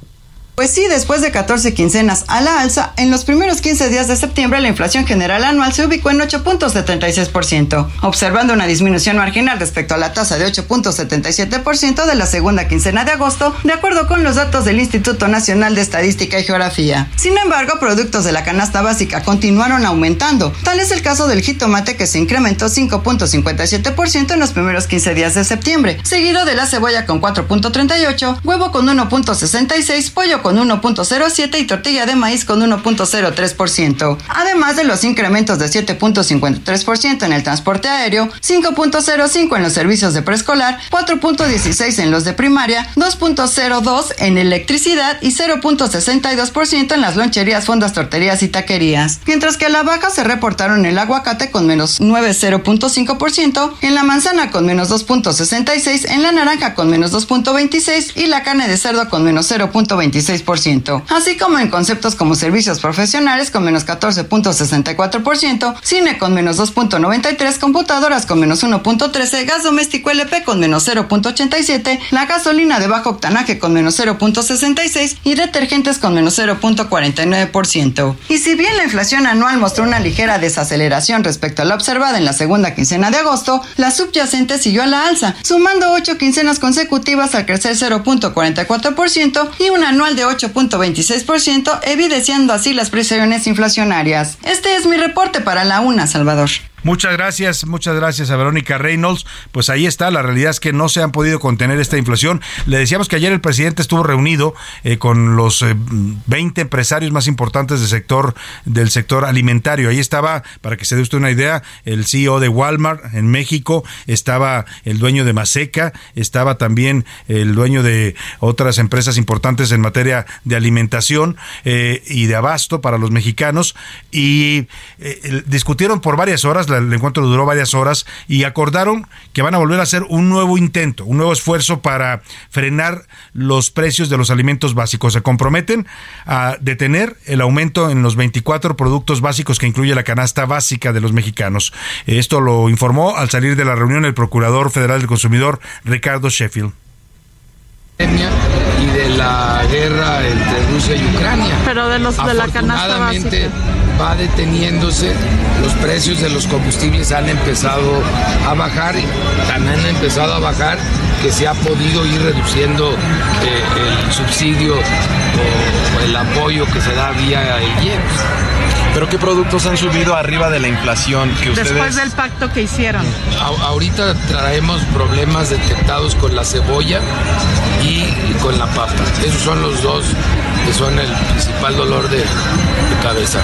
Pues sí, después de 14 quincenas a la alza, en los primeros 15 días de septiembre la inflación general anual se ubicó en 8.76%, observando una disminución marginal respecto a la tasa de 8.77% de la segunda quincena de agosto, de acuerdo con los datos del Instituto Nacional de Estadística y Geografía. Sin embargo, productos de la canasta básica continuaron aumentando. Tal es el caso del jitomate que se incrementó 5.57% en los primeros 15 días de septiembre, seguido de la cebolla con 4.38, huevo con 1.66, pollo con 1.07 y tortilla de maíz con 1.03%. Además de los incrementos de 7.53% en el transporte aéreo, 5.05 en los servicios de preescolar, 4.16 en los de primaria, 2.02 en electricidad y 0.62% en las loncherías, fondas, torterías y taquerías. Mientras que a la baja se reportaron el aguacate con menos 9.0.5%, en la manzana con menos 2.66, en la naranja con menos 2.26 y la carne de cerdo con menos 0.26 así como en conceptos como servicios profesionales con menos 14.64%, cine con menos 2.93%, computadoras con menos 1.13%, gas doméstico LP con menos 0.87%, la gasolina de bajo octanaje con menos 0.66% y detergentes con menos 0.49%. Y si bien la inflación anual mostró una ligera desaceleración respecto a la observada en la segunda quincena de agosto, la subyacente siguió a la alza, sumando 8 quincenas consecutivas al crecer 0.44% y un anual de 8.26%, evidenciando así las presiones inflacionarias. Este es mi reporte para la UNA, Salvador. Muchas gracias, muchas gracias a Verónica Reynolds. Pues ahí está, la realidad es que no se han podido contener esta inflación. Le decíamos que ayer el presidente estuvo reunido eh, con los 20 eh, empresarios más importantes del sector del sector alimentario. Ahí estaba, para que se dé usted una idea, el CEO de Walmart en México, estaba el dueño de Maseca, estaba también el dueño de otras empresas importantes en materia de alimentación eh, y de abasto para los mexicanos y discutieron por varias horas el encuentro duró varias horas y acordaron que van a volver a hacer un nuevo intento, un nuevo esfuerzo para frenar los precios de los alimentos básicos. Se comprometen a detener el aumento en los 24 productos básicos que incluye la canasta básica de los mexicanos. Esto lo informó al salir de la reunión el Procurador Federal del Consumidor, Ricardo Sheffield y de la guerra entre Rusia y Ucrania. Pero de los de la canasta básica va deteniéndose, los precios de los combustibles han empezado a bajar, han empezado a bajar que se ha podido ir reduciendo eh, el subsidio o, el apoyo que se da vía el IEPS. ¿Pero qué productos han subido arriba de la inflación que ustedes... Después del pacto que hicieron. ahorita traemos problemas detectados con la cebolla y, con la papa. Esos son los dos que son el principal dolor de cabeza.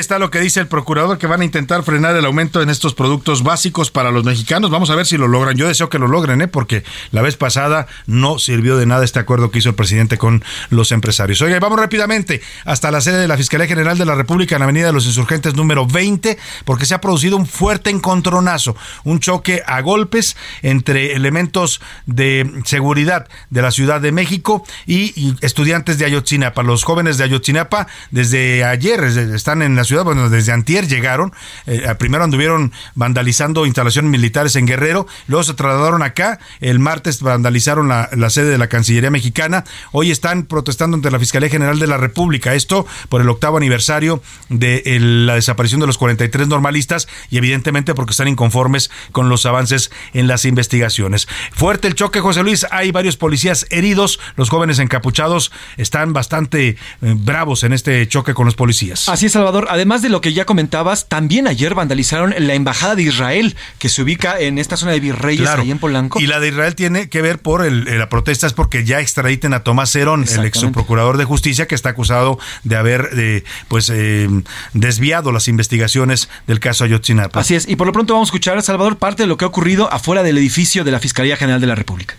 Está lo que dice el procurador que van a intentar frenar el aumento en estos productos básicos para los mexicanos. Vamos a ver si lo logran. Yo deseo que lo logren, ¿eh? porque la vez pasada no sirvió de nada este acuerdo que hizo el presidente con los empresarios. Oiga, vamos rápidamente hasta la sede de la Fiscalía General de la República en la Avenida de los Insurgentes número 20, porque se ha producido un fuerte encontronazo, un choque a golpes entre elementos de seguridad de la Ciudad de México y, y estudiantes de Ayotzinapa. Los jóvenes de Ayotzinapa desde ayer están en la ciudad, bueno, desde antier llegaron, eh, primero anduvieron vandalizando instalaciones militares en Guerrero, luego se trasladaron acá, el martes vandalizaron la, la sede de la Cancillería Mexicana, hoy están protestando ante la Fiscalía General de la República, esto por el octavo aniversario de el, la desaparición de los 43 normalistas y evidentemente porque están inconformes con los avances en las investigaciones. Fuerte el choque, José Luis, hay varios policías heridos, los jóvenes encapuchados están bastante eh, bravos en este choque con los policías. Así es, Salvador. Además de lo que ya comentabas, también ayer vandalizaron la embajada de Israel, que se ubica en esta zona de Virreyes, ahí en Polanco. Y la de Israel tiene que ver por el, la protesta, es porque ya extraditen a Tomás Cerón, el ex procurador de justicia, que está acusado de haber eh, pues eh, desviado las investigaciones del caso Ayotzinapa. Así es, y por lo pronto vamos a escuchar, Salvador, parte de lo que ha ocurrido afuera del edificio de la Fiscalía General de la República.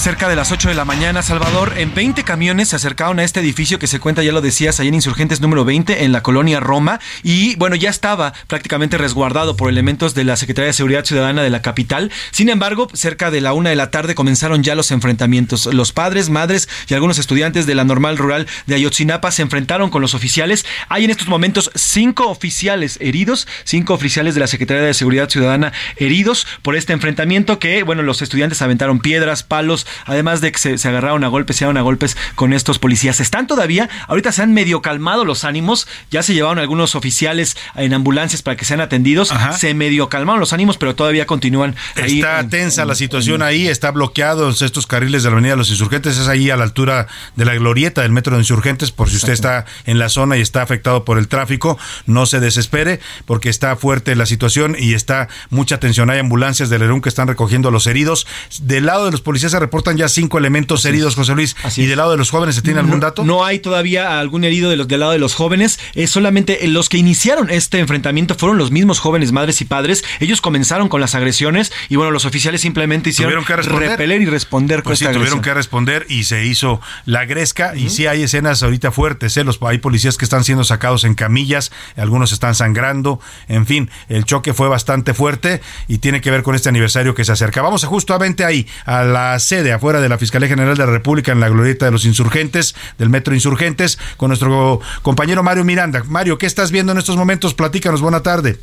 Cerca de las 8 de la mañana, Salvador, en 20 camiones se acercaron a este edificio que se cuenta, ya lo decías, ahí en Insurgentes número 20, en la colonia Roma. Y bueno, ya estaba prácticamente resguardado por elementos de la Secretaría de Seguridad Ciudadana de la capital. Sin embargo, cerca de la una de la tarde comenzaron ya los enfrentamientos. Los padres, madres y algunos estudiantes de la normal rural de Ayotzinapa se enfrentaron con los oficiales. Hay en estos momentos cinco oficiales heridos, cinco oficiales de la Secretaría de Seguridad Ciudadana heridos por este enfrentamiento que, bueno, los estudiantes aventaron piedras, palos, además de que se, se agarraron a golpes, se dieron a golpes con estos policías. Están todavía, ahorita se han medio calmado los ánimos, ya se llevaron algunos oficiales en ambulancias para que sean atendidos, se medio calmaron los ánimos, pero todavía continúan ahí. Está en- tensa en- la situación en- ahí, está bloqueados estos carriles de la Avenida de los Insurgentes, es ahí a la altura de la glorieta del Metro de Insurgentes, por si usted está en la zona y está afectado por el tráfico, no se desespere, porque está fuerte la situación y está mucha tensión. Hay ambulancias del ERUM que están recogiendo a los heridos. Del lado de los policías se reportan ya cinco elementos heridos, José Luis. ¿Y del lado de los jóvenes se tiene algún dato? No hay todavía algún herido de los, del lado de los jóvenes. Es solamente los que iniciaron este enfrentamiento fueron los mismos jóvenes, madres y padres. Ellos comenzaron con las agresiones y bueno, los oficiales simplemente hicieron que repeler y responder con Pues sí, esta tuvieron agresión. que responder y se hizo la gresca. Y sí hay escenas ahorita fuertes. ¿eh? Los, hay policías que están siendo sacados en camillas, algunos están sangrando. En fin, el choque fue bastante fuerte y tiene que ver con este aniversario que se acerca. Vamos a justamente ahí, a la sede afuera de la Fiscalía General de la República, en la glorieta de los insurgentes, del Metro Insurgentes, con nuestro compañero Mario Miranda. Mario, ¿qué estás viendo en estos momentos? Platícanos, buena tarde.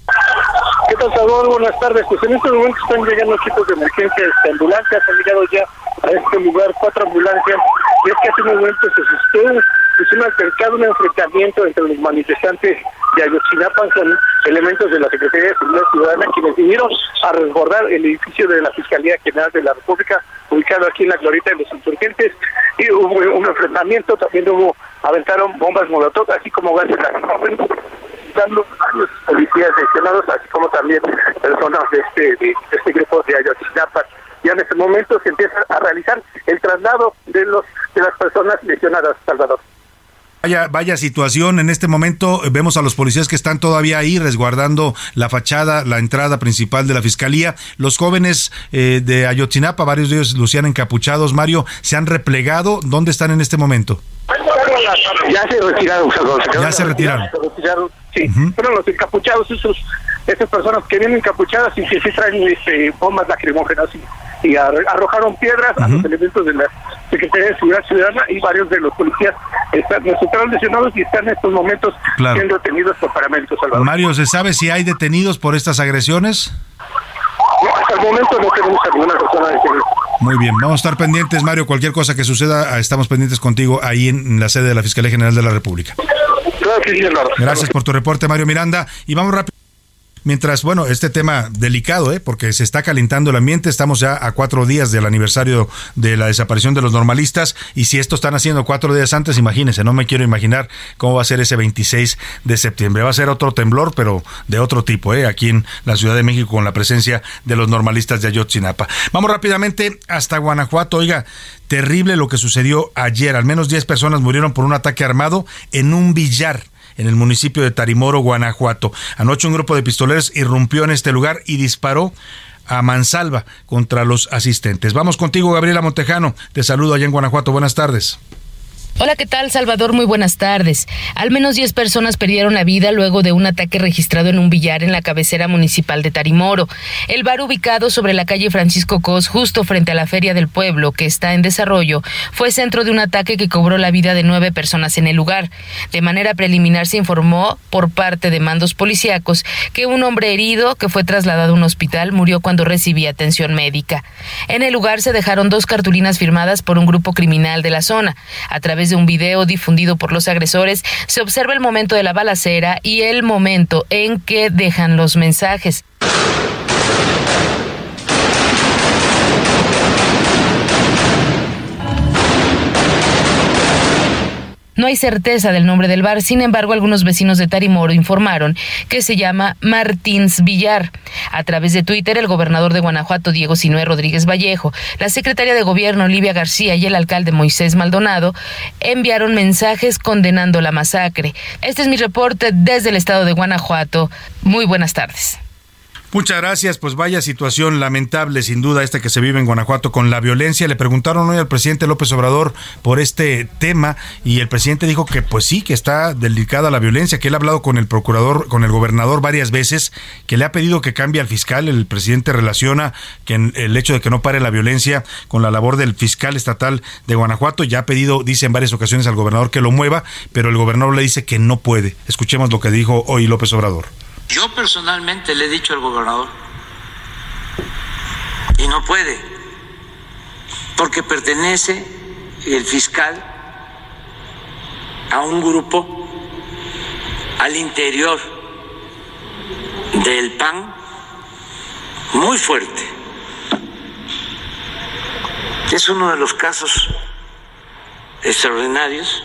¿Qué tal, Salvador? Buenas tardes. Pues en estos momentos están llegando equipos de emergencia, este, ambulancias, han llegado ya a este lugar cuatro ambulancias. Y es que hace un momento se suscitó pues, un altercado, un enfrentamiento entre los manifestantes de Ayotzinapa con elementos de la Secretaría de Seguridad Ciudadana quienes vinieron a resguardar el edificio de la Fiscalía General de la República, ubicado aquí en la glorieta de los insurgentes. Y hubo un enfrentamiento, también hubo, aventaron bombas molotov, así como gases dando varios policías lesionados, así como también personas de este, de este grupo de Ayotzinapa. Ya en este momento se empieza a realizar el traslado de los de las personas lesionadas, Salvador. Vaya, vaya situación. En este momento vemos a los policías que están todavía ahí resguardando la fachada, la entrada principal de la fiscalía. Los jóvenes eh, de Ayotzinapa, varios de ellos lucían encapuchados. Mario, ¿se han replegado? ¿Dónde están en este momento? Ya se retiraron, Salvador. Ya se retiraron. Se retiraron, sí. Fueron los encapuchados, esos, esas personas que vienen encapuchadas y que sí traen este, bombas lacrimógenas y, y ar- arrojaron piedras a los elementos de la Secretaría de Seguridad Ciudadana y varios de los policías están, resultaron lesionados y están en estos momentos Claro. siendo detenidos por parámetros, Salvador. Mario, ¿se sabe si hay detenidos por estas agresiones? No, hasta el momento no tenemos ninguna persona detenida. Muy bien, vamos a estar pendientes, Mario. Cualquier cosa que suceda, estamos pendientes contigo ahí en la sede de la Fiscalía General de la República. Eduardo. Gracias por tu reporte, Mario Miranda. Y vamos rápido. Mientras, bueno, este tema delicado, ¿eh? porque se está calentando el ambiente, estamos ya a cuatro días del aniversario de la desaparición de los normalistas, y si esto están haciendo cuatro días antes, imagínense, no me quiero imaginar cómo va a ser ese 26 de septiembre. Va a ser otro temblor, pero de otro tipo, ¿eh? aquí en la Ciudad de México, con la presencia de los normalistas de Ayotzinapa. Vamos rápidamente hasta Guanajuato. Oiga, terrible lo que sucedió ayer. Al menos 10 personas murieron por un ataque armado en un billar en el municipio de Tarimoro, Guanajuato. Anoche un grupo de pistoleros irrumpió en este lugar y disparó a mansalva contra los asistentes. Vamos contigo, Gabriela Montejano. Te saludo allá en Guanajuato. Buenas tardes. Hola, ¿qué tal, Salvador? Muy buenas tardes. Al menos 10 personas perdieron la vida luego de un ataque registrado en un billar en la cabecera municipal de Tarimoro. El bar ubicado sobre la calle Francisco Cos, justo frente a la Feria del Pueblo, que está en desarrollo, fue centro de un ataque que cobró la vida de nueve personas en el lugar. De manera preliminar se informó por parte de mandos policíacos que un hombre herido que fue trasladado a un hospital murió cuando recibía atención médica. En el lugar se dejaron dos cartulinas firmadas por un grupo criminal de la zona. A través de un video difundido por los agresores, se observa el momento de la balacera y el momento en que dejan los mensajes. No hay certeza del nombre del bar, sin embargo, algunos vecinos de Tarimoro informaron que se llama Martins Villar. A través de Twitter, el gobernador de Guanajuato, Diego Sinué Rodríguez Vallejo, la secretaria de Gobierno, Olivia García, y el alcalde Moisés Maldonado enviaron mensajes condenando la masacre. Este es mi reporte desde el estado de Guanajuato. Muy buenas tardes. Muchas gracias. Pues vaya situación lamentable, sin duda, esta que se vive en Guanajuato con la violencia. Le preguntaron hoy al presidente López Obrador por este tema y el presidente dijo que pues sí, que está delicada la violencia, que él ha hablado con el procurador, con el gobernador varias veces, que le ha pedido que cambie al fiscal. El presidente relaciona que el hecho de que no pare la violencia con la labor del fiscal estatal de Guanajuato. Ya ha pedido, dice en varias ocasiones al gobernador que lo mueva, pero el gobernador le dice que no puede. Escuchemos lo que dijo hoy López Obrador. Yo personalmente le he dicho al gobernador, y no puede, porque pertenece el fiscal a un grupo al interior del PAN muy fuerte. Es uno de los casos extraordinarios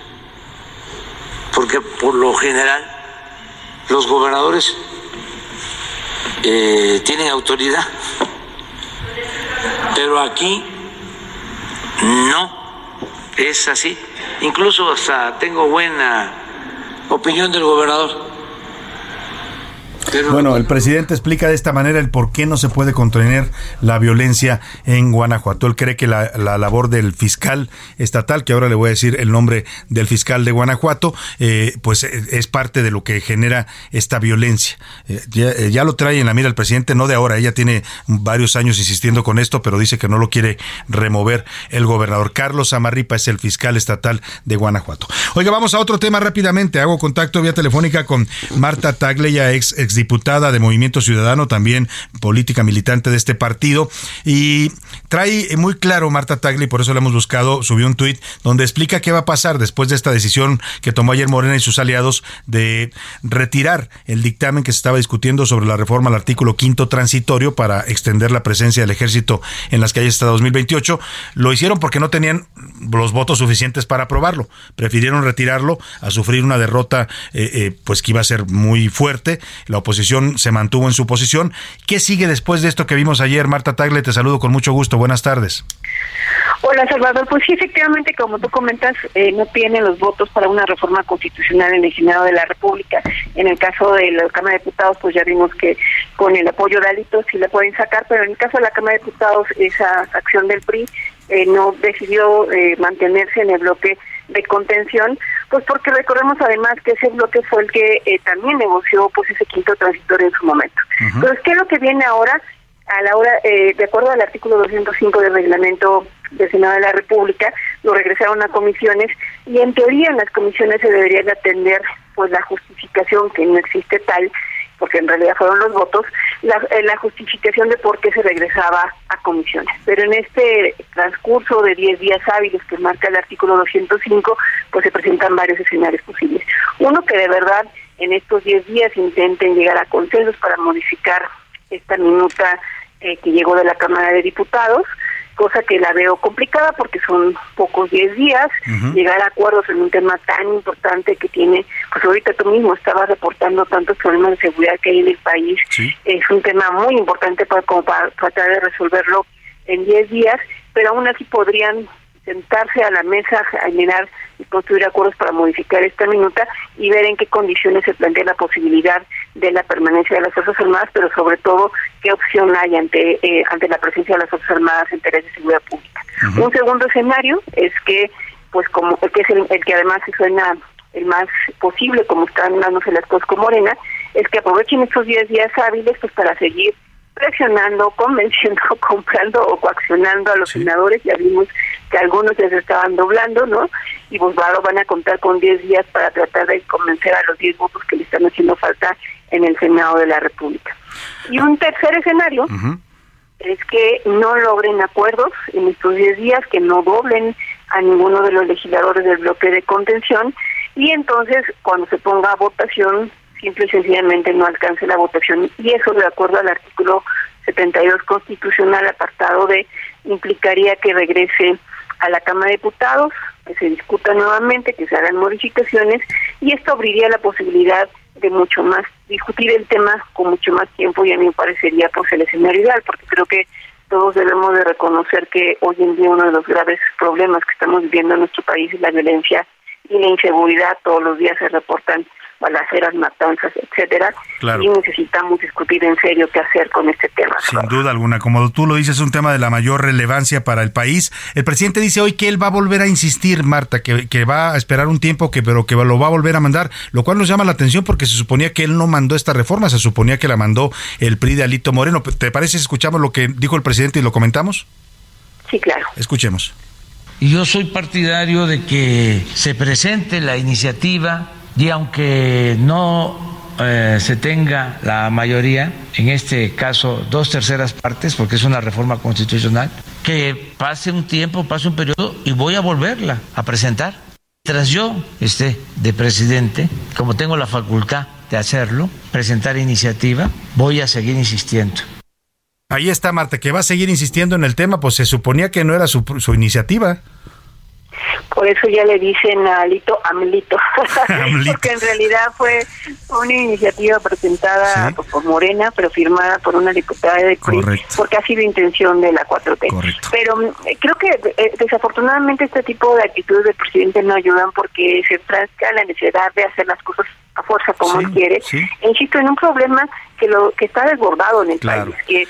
porque por lo general los gobernadores eh, tienen autoridad, pero aquí no es así. Incluso hasta tengo buena opinión del gobernador bueno, el presidente explica de esta manera el por qué no se puede contener la violencia en Guanajuato. Él cree que la, labor del fiscal estatal, que ahora le voy a decir el nombre del fiscal de Guanajuato, eh, pues eh, es parte de lo que genera esta violencia. Eh, ya, lo trae en la mira el presidente, no de ahora, ella tiene varios años insistiendo con esto, pero dice que no lo quiere remover el gobernador. Carlos Amarripa es el fiscal estatal de Guanajuato. Oiga, vamos a otro tema rápidamente. Hago contacto vía telefónica con Marta Tagleya, ex diputada de Movimiento Ciudadano, también política militante de este partido. Y trae muy claro Marta Tagli, por eso la hemos buscado, subió un tuit donde explica qué va a pasar después de esta decisión que tomó ayer Morena y sus aliados de retirar el dictamen que se estaba discutiendo sobre la reforma al artículo quinto transitorio para extender la presencia del ejército en las calles hasta 2028. Lo hicieron porque no tenían los votos suficientes para aprobarlo. Prefirieron retirarlo a sufrir una derrota eh, eh, pues que iba a ser muy fuerte. La oposición se mantuvo en su posición. ¿Qué sigue después de esto que vimos ayer? Marta Tagle, te saludo con mucho gusto. Buenas tardes. Hola Salvador, pues sí, efectivamente, como tú comentas, eh, no tienen los votos para una reforma constitucional en el Senado de la República. En el caso de la Cámara de Diputados, pues ya vimos que con el apoyo de Alito sí la pueden sacar, pero en el caso de la Cámara de Diputados, esa acción del PRI eh, no decidió eh, mantenerse en el bloque de contención, pues porque recordemos además que ese bloque fue el que eh, también negoció pues ese quinto transitorio en su momento. Entonces, ¿qué es lo que viene ahora? A la hora, eh, de acuerdo al artículo 205 del reglamento del Senado de la República, lo regresaron a comisiones y en teoría en las comisiones se debería de atender pues la justificación que no existe tal porque en realidad fueron los votos, la, eh, la justificación de por qué se regresaba a comisiones. Pero en este transcurso de 10 días hábiles que marca el artículo 205, pues se presentan varios escenarios posibles. Uno que de verdad en estos 10 días intenten llegar a consensos para modificar esta minuta eh, que llegó de la Cámara de Diputados, cosa que la veo complicada porque son pocos 10 días, llegar a acuerdos en un tema tan importante que tiene, pues ahorita tú mismo estabas reportando tantos problemas de seguridad que hay en el país, es un tema muy importante para, como para tratar de resolverlo en 10 días, pero aún así podrían sentarse a la mesa a generar y construir acuerdos para modificar esta minuta y ver en qué condiciones se plantea la posibilidad de la permanencia de las Fuerzas Armadas, pero sobre todo qué opción hay ante eh, ante la presencia de las Fuerzas Armadas en interés de seguridad pública. Un segundo escenario es que, pues como que es el, que además se suena el más posible, como están dándose las cosas con Morena, es que aprovechen estos 10 días hábiles pues para seguir presionando, convenciendo, comprando o coaccionando a los senadores. Ya vimos que algunos ya se estaban doblando, ¿no? Y Bosbaro van a contar con 10 días para tratar de convencer a los 10 votos que le están haciendo falta en el Senado de la República. Y un tercer escenario es que no logren acuerdos en estos 10 días, que no doblen a ninguno de los legisladores del bloque de contención y entonces cuando se ponga a votación simple y sencillamente no alcance la votación. Y eso de acuerdo al artículo 72 constitucional apartado de implicaría que regrese a la Cámara de Diputados, que se discuta nuevamente, que se hagan modificaciones y esto abriría la posibilidad de mucho más discutir el tema con mucho más tiempo y a mí me parecería pues el escenario ideal porque creo que todos debemos de reconocer que hoy en día uno de los graves problemas que estamos viviendo en nuestro país es la violencia y la inseguridad. Todos los días se reportan balaceras, matanzas, etcétera, y necesitamos discutir en serio qué hacer con este tema. Sin duda alguna, como tú lo dices, es un tema de la mayor relevancia para el país. El presidente dice hoy que él va a volver a insistir, Marta, que, que va a esperar un tiempo, que pero que lo va a volver a mandar, lo cual nos llama la atención porque se suponía que él no mandó esta reforma, se suponía que la mandó el PRI de Alito Moreno. ¿Te parece si escuchamos lo que dijo el presidente y lo comentamos? Sí, claro. Escuchemos. Y yo soy partidario de que se presente la iniciativa y aunque no eh, se tenga la mayoría, en este caso dos terceras partes, porque es una reforma constitucional, que pase un tiempo, pase un periodo y voy a volverla a presentar. Tras yo esté de presidente, como tengo la facultad de hacerlo, presentar iniciativa, voy a seguir insistiendo. Ahí está Marta, que va a seguir insistiendo en el tema, pues se suponía que no era su, su iniciativa. Por eso ya le dicen a Alito Amlito, porque en realidad fue una iniciativa presentada por Morena, pero firmada por una diputada de CRI, porque ha sido intención de la 4T. Pero mm, creo que eh, desafortunadamente este tipo de actitudes del presidente no ayudan porque se trasca la necesidad de hacer las cosas a fuerza como él quiere. insisto, en un problema que lo que está desbordado en el país, que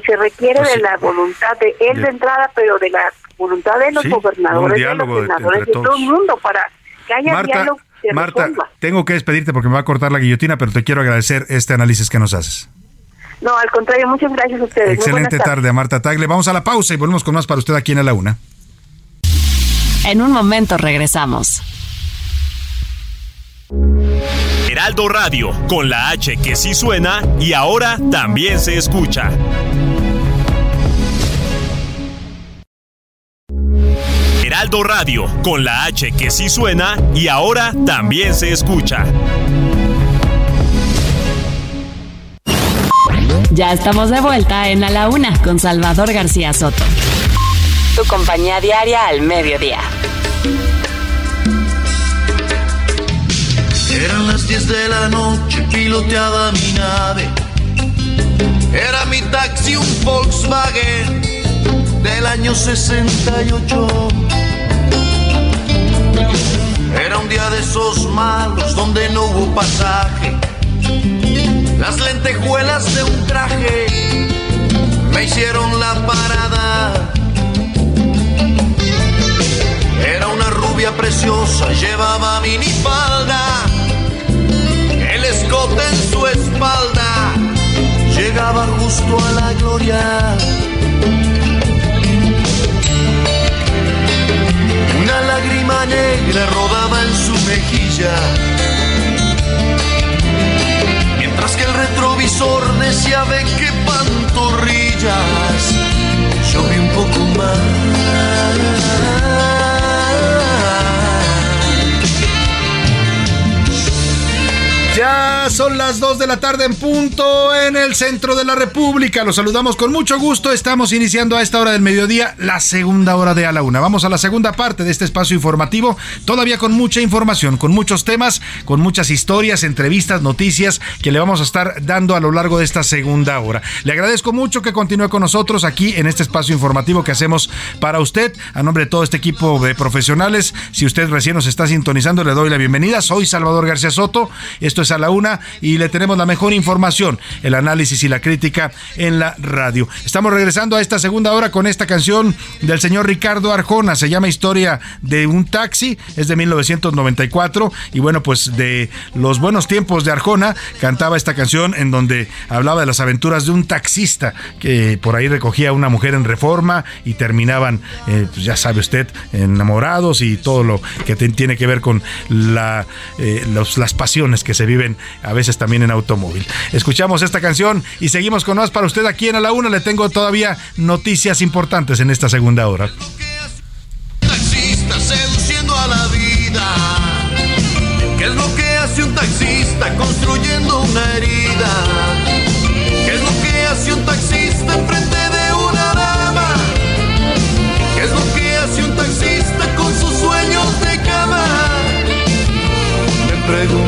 se requiere pues de la voluntad de él de entrada, pero de la voluntad de los gobernadores, de los senadores, de, todo el mundo para que haya Marta, diálogo. Marta, tengo que despedirte porque me va a cortar la guillotina, pero te quiero agradecer este análisis que nos haces. No, al contrario, muchas gracias a ustedes. Excelente tarde a Marta Tagle. Vamos a la pausa y volvemos con más para usted aquí en la una. En un momento regresamos. Heraldo Radio, con la H que sí suena y ahora también se escucha. Heraldo Radio, con la H que sí suena y ahora también se escucha. Ya estamos de vuelta en A la Una con Salvador García Soto. Tu compañía diaria al mediodía. Eran las 10 de la noche, piloteaba mi nave. Era mi taxi un Volkswagen del año 68. Era un día de esos malos donde no hubo pasaje. Las lentejuelas de un traje me hicieron la parada. Era una rubia preciosa, llevaba minifalda, el escote en su espalda, llegaba justo a la gloria. Una lágrima negra rodaba en su mejilla. Mientras que el retrovisor decía ve qué pantorrillas. Yo vi un poco más. Ya son las 2 de la tarde en punto en el centro de la República. Los saludamos con mucho gusto. Estamos iniciando a esta hora del mediodía la segunda hora de a la una. Vamos a la segunda parte de este espacio informativo, todavía con mucha información, con muchos temas, con muchas historias, entrevistas, noticias que le vamos a estar dando a lo largo de esta segunda hora. Le agradezco mucho que continúe con nosotros aquí en este espacio informativo que hacemos para usted. A nombre de todo este equipo de profesionales, si usted recién nos está sintonizando, le doy la bienvenida. Soy Salvador García Soto. Esto a la una y le tenemos la mejor información, el análisis y la crítica en la radio. Estamos regresando a esta segunda hora con esta canción del señor Ricardo Arjona. Se llama Historia de un taxi. Es de 1994 y bueno, pues de los buenos tiempos de Arjona cantaba esta canción en donde hablaba de las aventuras de un taxista que por ahí recogía a una mujer en reforma y terminaban, eh, pues ya sabe usted, enamorados y todo lo que tiene que ver con eh, las pasiones que se viven a veces también en automóvil. Escuchamos esta canción y seguimos con más para usted aquí en A la Una. Le tengo todavía noticias importantes en esta segunda hora. Taxista seduciendo a la vida. ¿Qué es lo que hace un taxista construyendo una herida? ¿Qué es lo que hace un taxista enfrente de una dama? ¿Qué es lo que hace un taxista con sus sueños de cama? Me pregunté.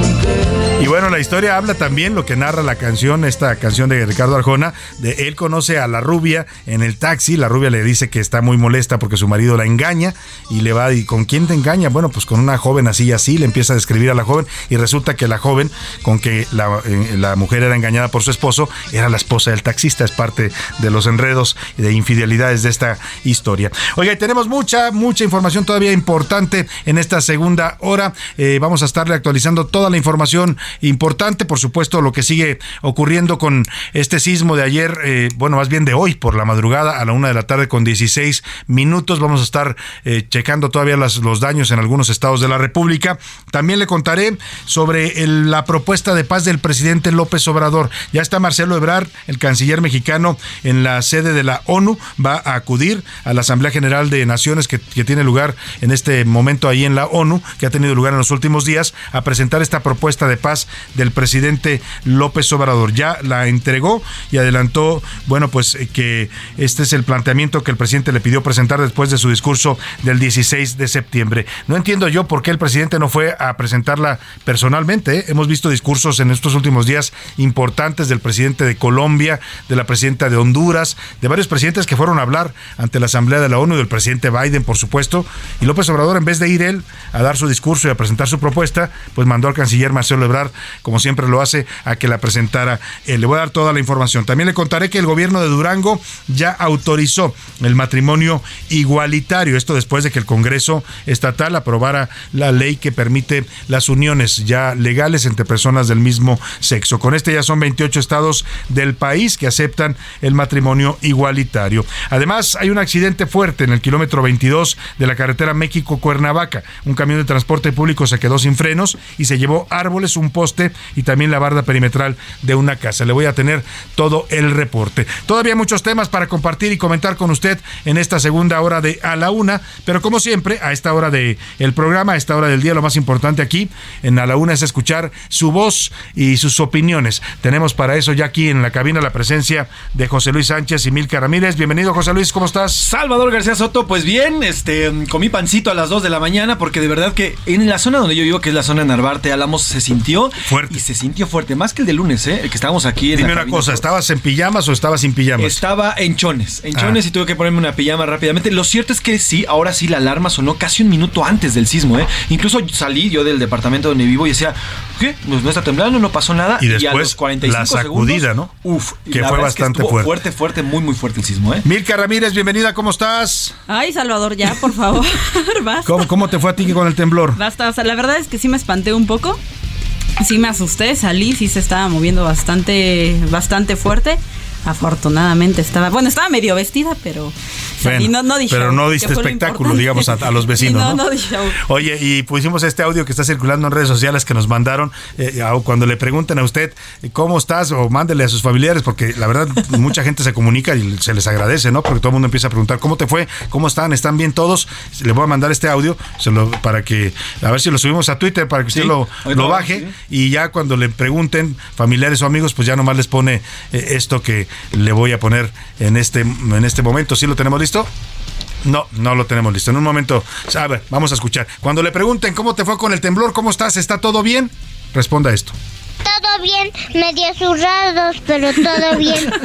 La historia habla también lo que narra la canción, esta canción de Ricardo Arjona, de él conoce a la rubia en el taxi, la rubia le dice que está muy molesta porque su marido la engaña y le va, ¿y con quién te engaña? Bueno, pues con una joven así y así, le empieza a describir a la joven y resulta que la joven con que la, eh, mujer era engañada por su esposo era la esposa del taxista, es parte de los enredos de infidelidades de esta historia. Oiga, tenemos mucha, mucha información todavía importante en esta segunda hora, Eh, vamos a estarle actualizando toda la información importante, por supuesto, lo que sigue ocurriendo con este sismo de ayer, eh, bueno, más bien de hoy por la madrugada a la una de la tarde con 16 minutos. Vamos a estar eh, checando todavía los daños en algunos estados de la República. También le contaré sobre el- la propuesta de paz del presidente López Obrador. Ya está Marcelo Ebrard, el canciller mexicano, en la sede de la ONU. Va a acudir a la Asamblea General de Naciones que tiene lugar en este momento ahí en la ONU, que ha tenido lugar en los últimos días, a presentar esta propuesta de paz del presidente López Obrador. Ya la entregó y adelantó, bueno, pues eh, que este es el planteamiento que el presidente le pidió presentar después de su discurso del 16 de septiembre. No entiendo yo por qué el presidente no fue a presentarla personalmente. ¿eh? Hemos visto discursos en estos últimos días importantes del presidente de Colombia, de la presidenta de Honduras, de varios presidentes que fueron a hablar ante la Asamblea de la ONU, del presidente Biden, por supuesto. Y López Obrador, en vez de ir él a dar su discurso y a presentar su propuesta, pues mandó al canciller Marcelo Ebrard, como siempre lo hace, a que la presentara él. Le voy a dar toda la información. También le contaré que el gobierno de Durango ya autorizó el matrimonio igualitario. Esto después de que el Congreso Estatal aprobara la ley que permite las uniones ya legales entre personas del mismo sexo. Con este ya son 28 estados del país que aceptan el matrimonio igualitario. Además, hay un accidente fuerte en el kilómetro 22 de la carretera México-Cuernavaca. Un camión de transporte público se quedó sin frenos y se llevó árboles, un poste y también la barda perimetral de una casa. Le voy a tener todo el reporte. Todavía muchos temas para compartir y comentar con usted en esta segunda hora de A la Una, pero como siempre, a esta hora del el programa, a esta hora del día, lo más importante aquí en A la Una es escuchar su voz y sus opiniones. Tenemos para eso ya aquí en la cabina la presencia de José Luis Sánchez y Milka Ramírez. Bienvenido, José Luis, ¿cómo estás? Salvador García Soto, pues bien, este, comí pancito a las 2 de la mañana porque de verdad que en la zona donde yo vivo, que es la zona de Narvarte, Álamos, se sintió fuerte. Y se sintió fuerte, más que el de lunes, ¿eh? El que estábamos aquí en Dime la una cosa, ¿estabas en pijamas o estabas sin pijamas? Estaba en chones, en chones Ah. y tuve que ponerme una pijama rápidamente. Lo cierto es que sí, ahora sí la alarma sonó casi un minuto antes del sismo, ¿eh? Incluso salí yo del departamento donde vivo y decía, ¿qué? Pues no está temblando, no pasó nada. Y a después los 45 la sacudida, segundos, ¿no? Uf, Que la fue verdad es bastante estuvo fuerte. Fuerte, fuerte, muy, muy fuerte el sismo, ¿eh? Milka Ramírez, bienvenida, ¿cómo estás? Ay, Salvador, ya, por favor. Basta. ¿Cómo, cómo te fue a ti con el temblor? Basta. O sea, la verdad es que sí me espanté un poco. Sí me asusté, salí, sí se estaba moviendo bastante, bastante fuerte. Afortunadamente estaba, bueno, estaba medio vestida, pero Bueno, no, dije pero no diste espectáculo, digamos, a, los vecinos. no, ¿no? no dije Oye, y pusimos este audio que está circulando en redes sociales que nos mandaron. eh, cuando le pregunten a usted eh, cómo estás o mándele a sus familiares, porque la verdad mucha gente se comunica y se les agradece, ¿no? Porque todo el mundo empieza a preguntar cómo te fue, cómo están, están bien todos. Le voy a mandar este audio se lo, para que, a ver si lo subimos a Twitter para que usted Sí, lo, lo baje y ya cuando le pregunten familiares o amigos, pues ya nomás les pone eh, esto que le voy a poner en este, en este momento. ¿Sí lo tenemos listo? No, no lo tenemos listo. En un momento, a ver, vamos a escuchar. Cuando le pregunten cómo te fue con el temblor, cómo estás, ¿está todo bien? Responda esto. Todo bien, medio zurrados, pero todo bien.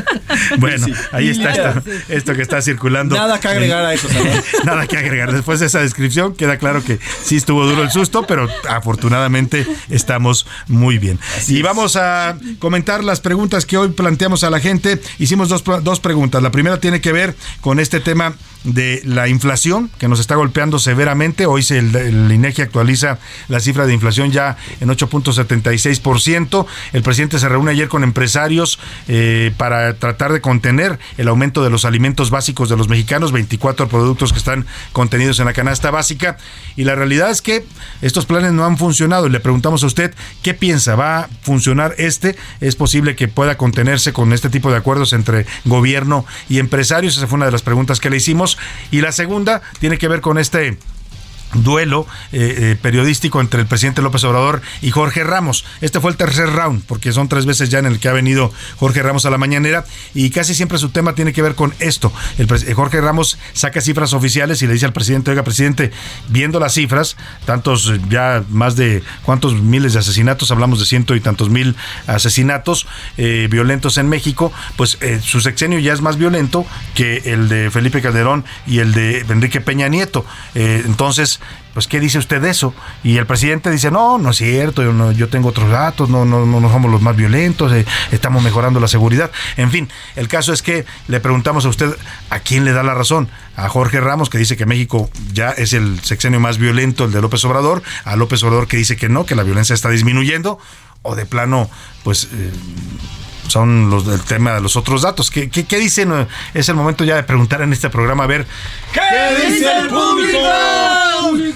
Bueno, ahí está esto, esto que está circulando. Nada que agregar a eso, Salvador. Nada que agregar. Después de esa descripción, queda claro que sí estuvo duro el susto, pero afortunadamente estamos muy bien. y vamos a comentar las preguntas que hoy planteamos a la gente. Hicimos dos, dos preguntas. La primera tiene que ver con este tema de la inflación que nos está golpeando severamente. Hoy se, el, el INEGI actualiza la cifra de inflación ya en 8.76%. El presidente se reúne ayer con empresarios eh, para tratar de contener el aumento de los alimentos básicos de los mexicanos, 24 productos que están contenidos en la canasta básica. Y la realidad es que estos planes no han funcionado. Y le preguntamos a usted qué piensa, ¿va a funcionar este? ¿Es posible que pueda contenerse con este tipo de acuerdos entre gobierno y empresarios? Esa fue una de las preguntas que le hicimos. Y la segunda tiene que ver con este duelo eh, eh, periodístico entre el presidente López Obrador y Jorge Ramos. Este fue el tercer round, porque son tres veces ya en el que ha venido Jorge Ramos a la mañanera y casi siempre su tema tiene que ver con esto. El eh, Jorge Ramos saca cifras oficiales y le dice al presidente, oiga, presidente, viendo las cifras, tantos ya más de cuántos miles de asesinatos, hablamos de ciento y tantos mil asesinatos eh, violentos en México, pues su sexenio ya es más violento que el de Felipe Calderón y el de Enrique Peña Nieto. Entonces, pues, ¿qué dice usted de eso? Y el presidente dice, no, no es cierto, yo, tengo otros datos, no, no, no, no somos los más violentos, eh, estamos mejorando la seguridad. En fin, el caso es que le preguntamos a usted a quién le da la razón. A Jorge Ramos, que dice que México ya es el sexenio más violento, el de López Obrador, a López Obrador que dice que no, que la violencia está disminuyendo, o de plano, pues... eh, son los del tema de los otros datos. ¿Qué, qué, qué dicen? Es el momento ya de preguntar en este programa, a ver, ¿Qué dice el público?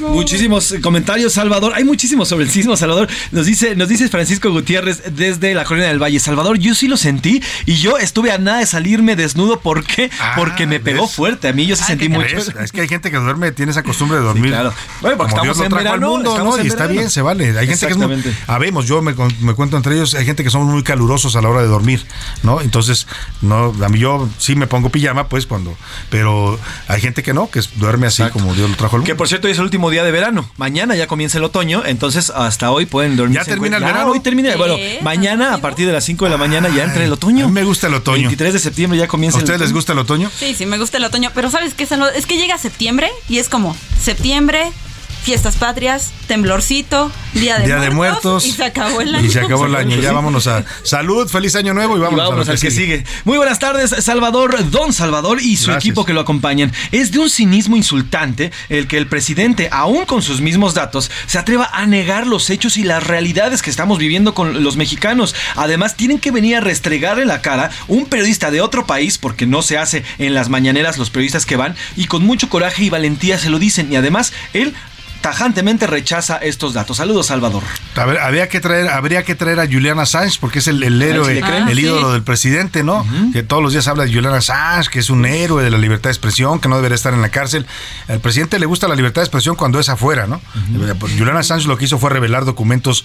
Muchísimos comentarios, Salvador. Hay muchísimos sobre el sismo, Salvador. Nos dice, nos dice Francisco Gutiérrez desde la Colonia del Valle. Salvador, yo sí lo sentí y yo estuve a nada de salirme desnudo. ¿Por qué? Porque me pegó ¿ves? fuerte. A mí yo sí sentí mucho. ¿Ves? Es que hay gente que duerme, tiene esa costumbre de dormir. claro. Bueno, porque como estamos Dios lo en trajo verano, al mundo, estamos ¿no? en Y está verano. bien, se vale. Hay gente que es muy, Exactamente. habemos, yo me, me cuento entre ellos, hay gente que son muy calurosos a la hora de dormir, ¿no? Entonces, no, a mí yo sí me pongo pijama, pues cuando, pero hay gente que no, que duerme así como Dios lo trajo al mundo. Que por cierto hoy es el último día de verano. Mañana ya comienza el otoño, entonces hasta hoy pueden dormir. ¿Ya termina el verano? Hoy termina. Bueno, mañana a partir de las 5 de la mañana ya entra el otoño. A mí me gusta el otoño. 23 de septiembre ya comienza ¿A el ustedes les gusta el otoño? Sí, sí, me gusta el otoño. Pero ¿sabes qué? Es que llega septiembre y es como septiembre, fiestas patrias, temblorcito, día de, Día de muertos. Y se acabó el año. Y se acabó el año. Ya vámonos a salud, feliz año nuevo y Y vámonos, vámonos a lo al que sigue. Muy buenas tardes, Salvador, Don Salvador y su Gracias. equipo que lo acompañan. Es de un cinismo insultante el que el presidente, aún con sus mismos datos, se atreva a negar los hechos y las realidades que estamos viviendo con los mexicanos. Además, tienen que venir a restregarle la cara un periodista de otro país, porque no se hace en las mañaneras los periodistas que van, y con mucho coraje y valentía se lo dicen. Y además, él tajantemente rechaza estos datos. Saludos, Salvador. A ver, habría que traer, habría que traer a Julian Assange porque es el, el héroe, el Ah, ídolo del presidente, ¿no? Que todos los días habla de Julian Assange, que es un héroe de la libertad de expresión, que no debería estar en la cárcel. Al presidente le gusta la libertad de expresión cuando es afuera, ¿no? Pues Julian Assange lo que hizo fue revelar documentos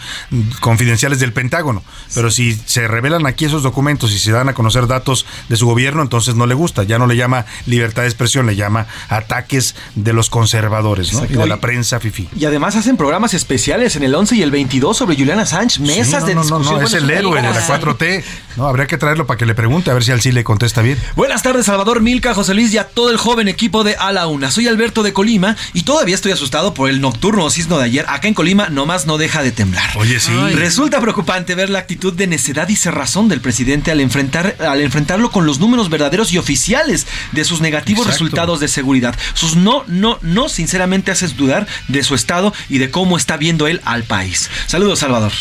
confidenciales del Pentágono. Pero si se revelan aquí esos documentos y se dan a conocer datos de su gobierno, entonces no le gusta. Ya no le llama libertad de expresión, le llama ataques de los conservadores, ¿no? Y de la prensa fifi. Y además hacen programas especiales en el 11 y el 22 sobre Julian Assange, mesas Sí, de no, no, no, no, es el héroe de la sí. 4T. No, habría que traerlo para que le pregunte a ver si al sí le contesta bien. Buenas tardes, Salvador Milka, José Luis y a todo el joven equipo de A la Una. Soy Alberto de Colima y todavía estoy asustado por el nocturno sismo de ayer. Acá en Colima nomás no deja de temblar. Oye, sí. Resulta preocupante ver la actitud de necedad y cerrazón del presidente al, enfrentar, al enfrentarlo con los números verdaderos y oficiales de sus negativos Exacto. resultados de seguridad. Sus no, no, no, sinceramente haces dudar de su estado y de cómo está viendo él al país. Saludos, Salvador.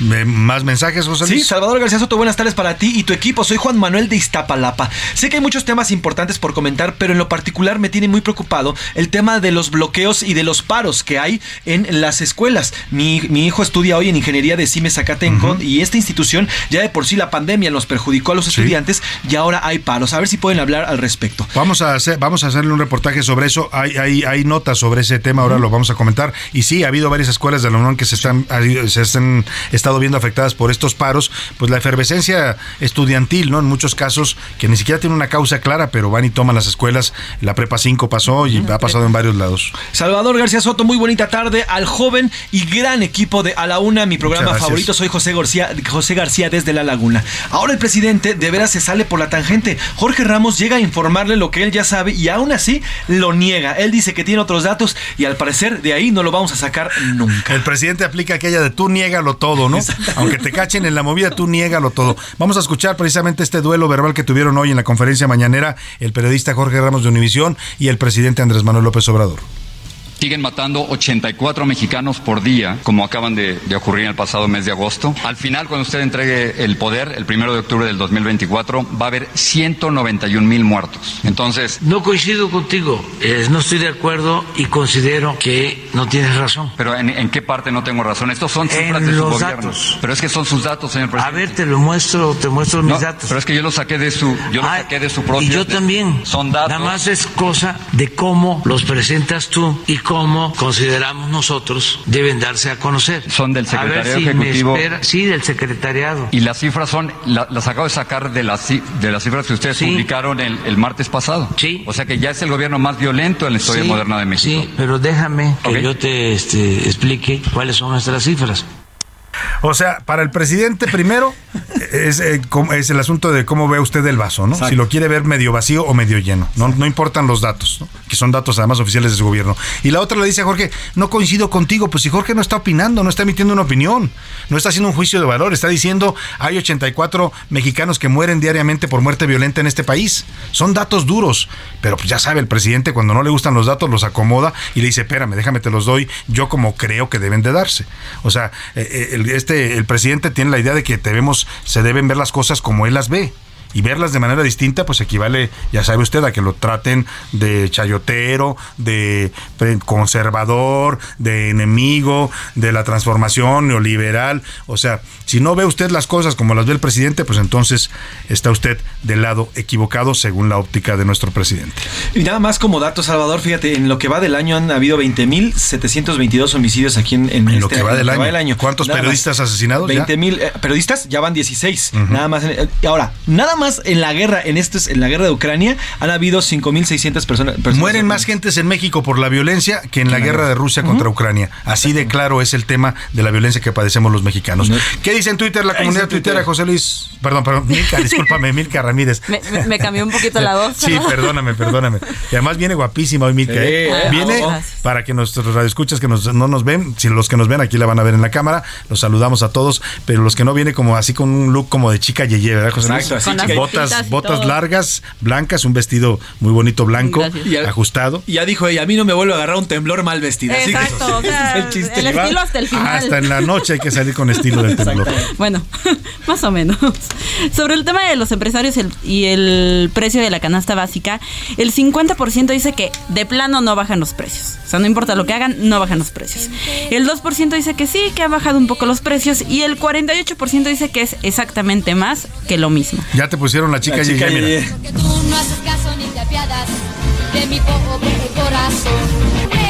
¿Más mensajes, José Luis? Sí, Salvador García Soto, buenas tardes para ti y tu equipo. Soy Juan Manuel de Iztapalapa. Sé que hay muchos temas importantes por comentar, pero en lo particular me tiene muy preocupado el tema de los bloqueos y de los paros que hay en las escuelas. Mi, hijo estudia hoy en Ingeniería de CIME Zacatenco y esta institución ya de por sí la pandemia nos perjudicó a los estudiantes y ahora hay paros. A ver si pueden hablar al respecto. Vamos a hacer, vamos a hacerle un reportaje sobre eso. Hay, hay, hay notas sobre ese tema, ahora lo vamos a comentar. Y sí, ha habido varias escuelas de la UNAM que se están, se han estado viendo afectadas por estos paros. Pues la efervescencia estudiantil, ¿no? En muchos casos que ni siquiera tiene una causa clara, pero van y toman las escuelas. La Prepa 5 pasó y ha pasado en varios lados. Salvador García Soto, muy bonita tarde al joven y gran equipo de A la Una, mi programa favorito. Soy José García, José García desde La Laguna. Ahora el presidente de veras se sale por la tangente. Jorge Ramos llega a informarle lo que él ya sabe y aún así lo niega. Él dice que tiene otros datos y al parecer de ahí no lo vamos a sacar nunca. El presidente aplica aquella de tú niégalo todo, ¿no? Aunque te cachen en la movida, tú niégalo todo. Vamos a escuchar precisamente este duelo verbal que tuvieron hoy en la conferencia mañanera el periodista Jorge Ramos de Univisión y el presidente Andrés Manuel López Obrador siguen matando 84 mexicanos por día, como acaban de, ocurrir en el pasado mes de agosto. Al final, cuando usted entregue el poder, el primero de octubre del 2024, va a haber 191 mil muertos. Entonces... No coincido contigo, no estoy de acuerdo y considero que no tienes razón. Pero ¿en, qué parte no tengo razón? Estos son cifras de su gobierno. Pero es que son sus datos, señor presidente. A ver, te lo muestro, te muestro mis datos. Pero es que yo lo saqué de su, yo lo saqué de su propio... Y yo también. Son datos. Nada más es cosa de cómo los presentas tú y cómo como consideramos nosotros deben darse a conocer. Son del secretariado ejecutivo. sí, del secretariado. Y las cifras son, las acabo de sacar de las, de las cifras que ustedes publicaron el, martes pasado. Sí. O sea que ya es el gobierno más violento en la historia moderna de México. Sí, pero déjame que yo te este, explique cuáles son nuestras cifras. O sea, para el presidente primero es, eh, es, el asunto de cómo ve usted el vaso, ¿no? Si lo quiere ver medio vacío o medio lleno. No, no importan los datos, que son datos además oficiales de su gobierno. Y la otra le dice a Jorge, no coincido contigo, pues si Jorge no está opinando, no está emitiendo una opinión, no está haciendo un juicio de valor, está diciendo hay 84 mexicanos que mueren diariamente por muerte violenta en este país. Son datos duros, pero pues ya sabe el presidente cuando no le gustan los datos los acomoda y le dice, espérame, déjame te los doy yo como creo que deben de darse. O sea, eh, eh, este, el presidente tiene la idea de que debemos, se deben ver las cosas como él las ve y verlas de manera distinta, pues equivale, ya sabe usted, a que lo traten de chayotero, de conservador, de enemigo, de la transformación neoliberal. O sea, si no ve usted las cosas como las ve el presidente, pues entonces está usted del lado equivocado según la óptica de nuestro presidente. Y nada más como dato, Salvador, fíjate, en lo que va del año han habido 20.722 homicidios aquí en, en, lo, este que va del año. ¿Cuántos periodistas asesinados? 20.000 eh, periodistas, ya van 16. Nada más. Eh, ahora, nada más en la guerra, en esto en la guerra de Ucrania, han habido 5.600 personas, personas. Mueren más gentes en México por la violencia que en la guerra de Rusia contra Ucrania. Así de claro es el tema de la violencia que padecemos los mexicanos. ¿Qué dice en Twitter la comunidad tuitera, José Luis? Perdón, perdón, Milka, discúlpame, Milka Ramírez. Me, cambió un poquito la voz. Sí, perdóname, perdóname. Y además viene guapísima hoy Milka. ¿eh? Viene para que nuestros radioescuchas que no nos ven, si los que nos ven aquí la van a ver en la cámara, los saludamos a todos, pero los que no viene como así con un look como de chica yeye, ¿verdad, José Luis? Exacto, botas, botas largas, blancas, un vestido muy bonito blanco, ajustado. Y ya dijo ella, a mí no me vuelve a agarrar un temblor mal vestido. Exacto, el, chiste. el estilo hasta el final. Hasta en la noche hay que salir con estilo del temblor. Bueno, más o menos. Sobre el tema de los empresarios y el precio de la canasta básica, el 50% dice que de plano no bajan los precios. O sea, no importa lo que hagan, no bajan los precios. El 2% dice que sí, que ha bajado un poco los precios y el 48% dice que es exactamente más que lo mismo. Ya te pusieron la chica, la chica y tú no haces caso ni te apiadas de mi pobre corazón.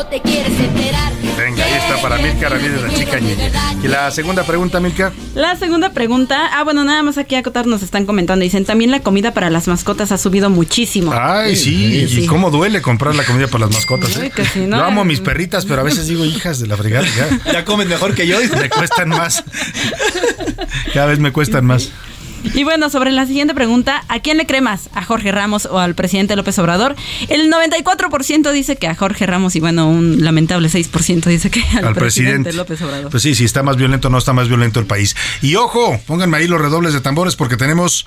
No te quieres enterar. Venga, ahí está para Milka Ramírez, la chica ñeñe. Y la segunda pregunta, Milka. La segunda pregunta, ah, bueno, nada más aquí a acotar nos están comentando. Dicen, también la comida para las mascotas ha subido muchísimo. Ay, sí, y cómo duele comprar la comida para las mascotas. ¿eh? Yo amo a mis perritas, pero a veces digo, hijas de la fregada. Ya, ya comen mejor que yo. Me cuestan más. Cada vez me cuestan más. Y bueno, sobre la siguiente pregunta, ¿a quién le cree más? ¿A Jorge Ramos o al presidente López Obrador? El 94% dice que a Jorge Ramos y bueno, un lamentable 6% dice que al, presidente, López Obrador. Pues sí, si está más violento o no está más violento el país. Y ojo, pónganme ahí los redobles de tambores porque tenemos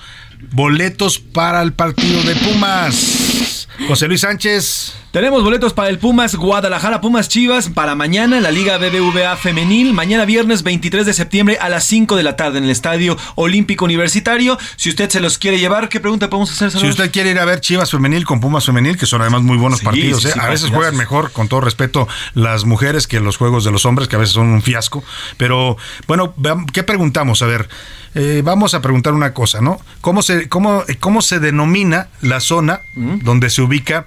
boletos para el partido de Pumas. José Luis Sánchez. Tenemos boletos para el Pumas Guadalajara, Pumas Chivas para mañana la Liga BBVA Femenil. Mañana viernes 23 de septiembre a las 5 de la tarde en el Estadio Olímpico Universitario. Si usted se los quiere llevar, ¿qué pregunta podemos hacer? Si usted quiere ir a ver Chivas Femenil con Pumas Femenil, que son además muy buenos Sí, partidos, sí, ¿eh? sí, a veces juegan mejor, con todo respeto, las mujeres que los juegos de los hombres, que a veces son un fiasco. Pero bueno, ¿qué preguntamos? A ver, eh, vamos a preguntar una cosa, ¿no? ¿Cómo se, cómo, cómo se denomina la zona donde se ubica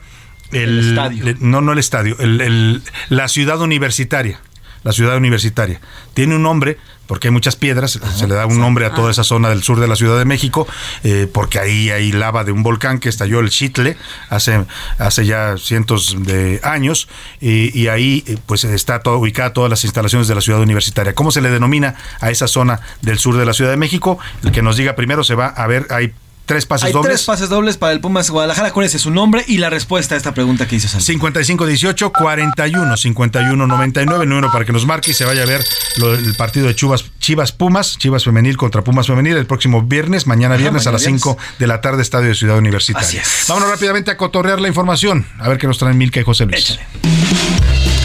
el, El estadio. le- no, no el estadio, el- el- la ciudad universitaria. La ciudad universitaria. Tiene un nombre, porque hay muchas piedras, se le da un nombre a toda esa zona del sur de la Ciudad de México, eh, porque ahí hay lava de un volcán que estalló el Chitle hace, hace ya cientos de años, y, y ahí eh, pues está todo, ubicada todas las instalaciones de la ciudad universitaria. ¿Cómo se le denomina a esa zona del sur de la Ciudad de México? El que nos diga primero se va a ver, hay tres pases Hay dobles. tres pases dobles para el Pumas Guadalajara. ¿Cuál es su nombre y la respuesta a esta pregunta que hizo Santi? 5518 41 51 99 número para que nos marque y se vaya a ver lo- el partido de Chivas Chivas Pumas, Chivas femenil contra Pumas femenil el próximo viernes, mañana Ajá, viernes a las 5 de la tarde Estadio de Ciudad Universitaria. Así es. Vámonos rápidamente a cotorrear la información, a ver qué nos traen Milka y José Luis.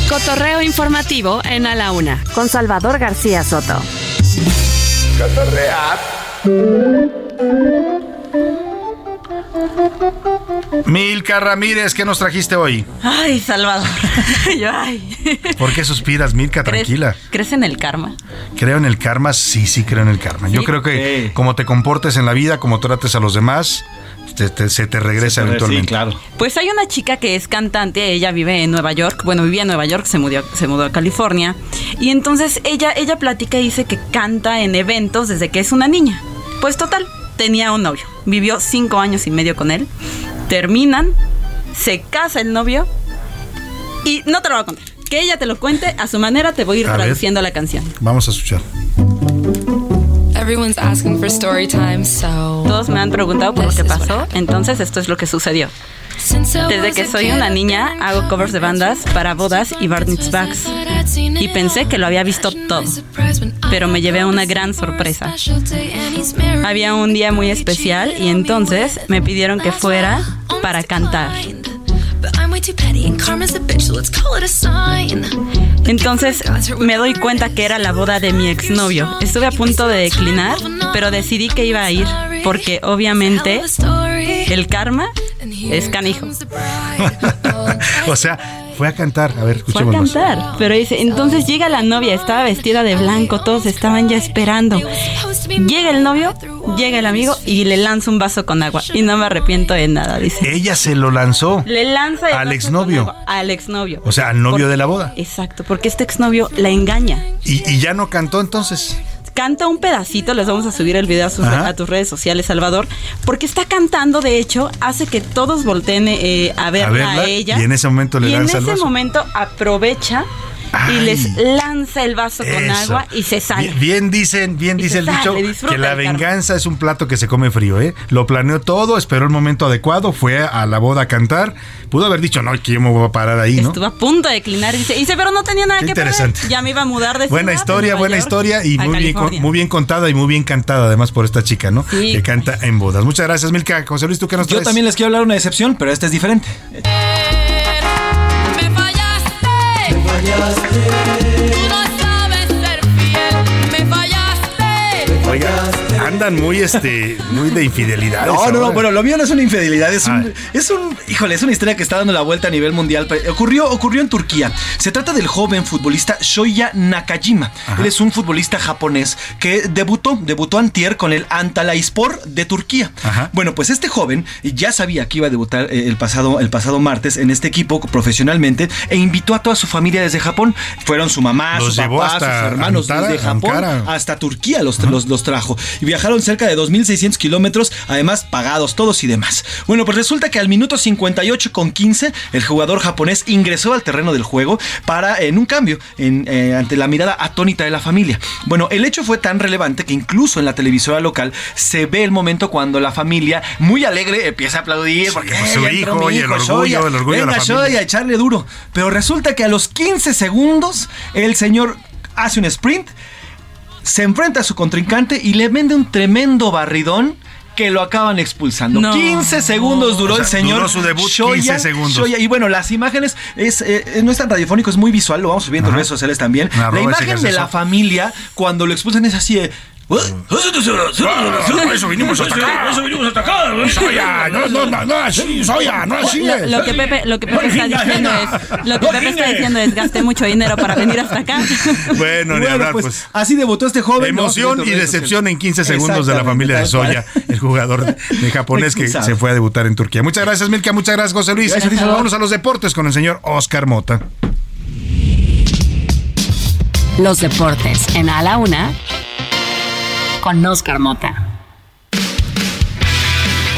Cotorreo informativo en A la Una con Salvador García Soto. Milka Ramírez, ¿qué nos trajiste hoy? Ay, Salvador. Yo, ay. ¿Por qué suspiras, Milka? ¿Crees- Tranquila. ¿Crees en el karma? ¿Creo en el karma? Sí, sí creo en el karma. Yo ¿Sí? creo que como te comportes en la vida, como trates a los demás, te- te- se te regresa eventualmente. claro. Pues hay una chica que es cantante, ella vive en Nueva York, bueno, vivía en Nueva York, se mudó, se mudó a California, y entonces ella, ella platica y dice que canta en eventos desde que es una niña. Pues total, tenía un novio, vivió cinco años y medio con él, terminan, se casa el novio, y no te lo voy a contar, que ella te lo cuente a su manera, te voy a ir A ver. traduciendo la canción. Vamos a escuchar. Everyone's asking for story time, so. Todos me han preguntado por lo que pasó, entonces esto es lo que sucedió. Desde que soy una niña hago covers de bandas para bodas y bar mitzvahs y pensé que lo había visto todo, pero me llevé a una gran sorpresa. Había un día muy especial y entonces me pidieron que fuera para cantar. Entonces me doy cuenta que era la boda de mi exnovio. Estuve a punto de declinar, pero decidí que iba a ir porque obviamente el karma es canijo. o sea, fue a cantar. A ver, Fue a escuchemos cantar, pero dice, entonces llega la novia, estaba vestida de blanco, todos estaban ya esperando. Llega el novio, llega el amigo y le lanza un vaso con agua y no me arrepiento de nada, dice. Ella se lo lanzó. Le lanza el Al exnovio. Al exnovio. O sea, al novio de la boda. Exacto, porque este exnovio la engaña. Y, y ya no cantó entonces. Canta un pedacito, les vamos a subir el video a, sus- a tus redes sociales, Salvador, porque está cantando, de hecho, hace que todos volteen eh, a verla a, verla, ella. y en ese momento le Y en ese momento aprovecha y les lanza el vaso con Eso. agua y se sale. Bien, bien dicen, bien Y dice el sale, dicho que la venganza es un plato que se come frío, ¿eh? Lo planeó todo, esperó el momento adecuado, fue a la boda a cantar. Pudo haber dicho, no, que yo me voy a parar ahí, ¿no? Estuvo a punto de declinar. Dice, dice, pero no tenía nada Qué que perder. interesante. Ya me iba a mudar de Buena ciudad, historia, buena York historia y muy bien, California. muy bien contada y muy bien cantada además por esta chica, ¿no? Sí. Que canta en bodas. Muchas gracias, Milka. José Luis, ¿tú qué nos Yo traes? también les quiero hablar de una excepción, pero esta es diferente. Fallaste. Me andan muy, este, muy de infidelidades. No, no, no, bueno, lo mío no es una infidelidad, es Ah. un, es un, híjole, es una historia que está dando la vuelta a nivel mundial. Ocurrió, ocurrió en Turquía. Se trata del joven futbolista Shoya Nakajima. Él es un futbolista japonés que debutó, debutó antier con el Antalyaspor de Turquía. Bueno, pues este joven ya sabía que iba a debutar eh, el pasado, el pasado martes en este equipo profesionalmente e invitó a toda su familia desde Japón. Fueron su mamá, Los su papá, sus hermanos Ankara, desde Japón Ankara. hasta Turquía los, los, los trajo. Y viajaron cerca de 2.600 kilómetros, además pagados todos y demás. Bueno, pues resulta que al minuto 58 con 15, el jugador japonés ingresó al terreno del juego para, en un cambio, en, eh, ante la mirada atónita de la familia. Bueno, el hecho fue tan relevante que incluso en la televisora local se ve el momento cuando la familia, muy alegre, empieza a aplaudir porque pues, su "Eh, ya entró hijo y el orgullo, el orgullo de la venga, familia". A echarle duro. Pero resulta que a los 15 segundos, el señor hace un sprint se enfrenta a su contrincante y le vende un tremendo barridón que lo acaban expulsando. No. 15 segundos duró O sea, el señor. duró su debut Shoya, 15 segundos. Shoya. Y bueno, las imágenes es, eh, no es tan radiofónico, es muy visual, lo vamos subiendo en redes sociales también. La imagen de la familia cuando lo expulsan es así de. Ah, eso vinimos hasta acá. Eso vinimos hasta acá. Soya, no, no, no, no así, Soya, no así Lo, es. lo que Pepe, lo que Pepe está diciendo es, lo que Pepe está diciendo es gasté mucho dinero para venir hasta acá. Bueno, ni hablar, pues, pues. así debutó este joven. Emoción y decepción en 15 segundos de la familia de Soya, el jugador de japonés que se fue a debutar en Turquía. Muchas gracias, Milka. Muchas gracias, José Luis. Gracias, Luis. Vámonos a los deportes con el señor Oscar Mota. Los deportes en A la Una con Oscar Mota.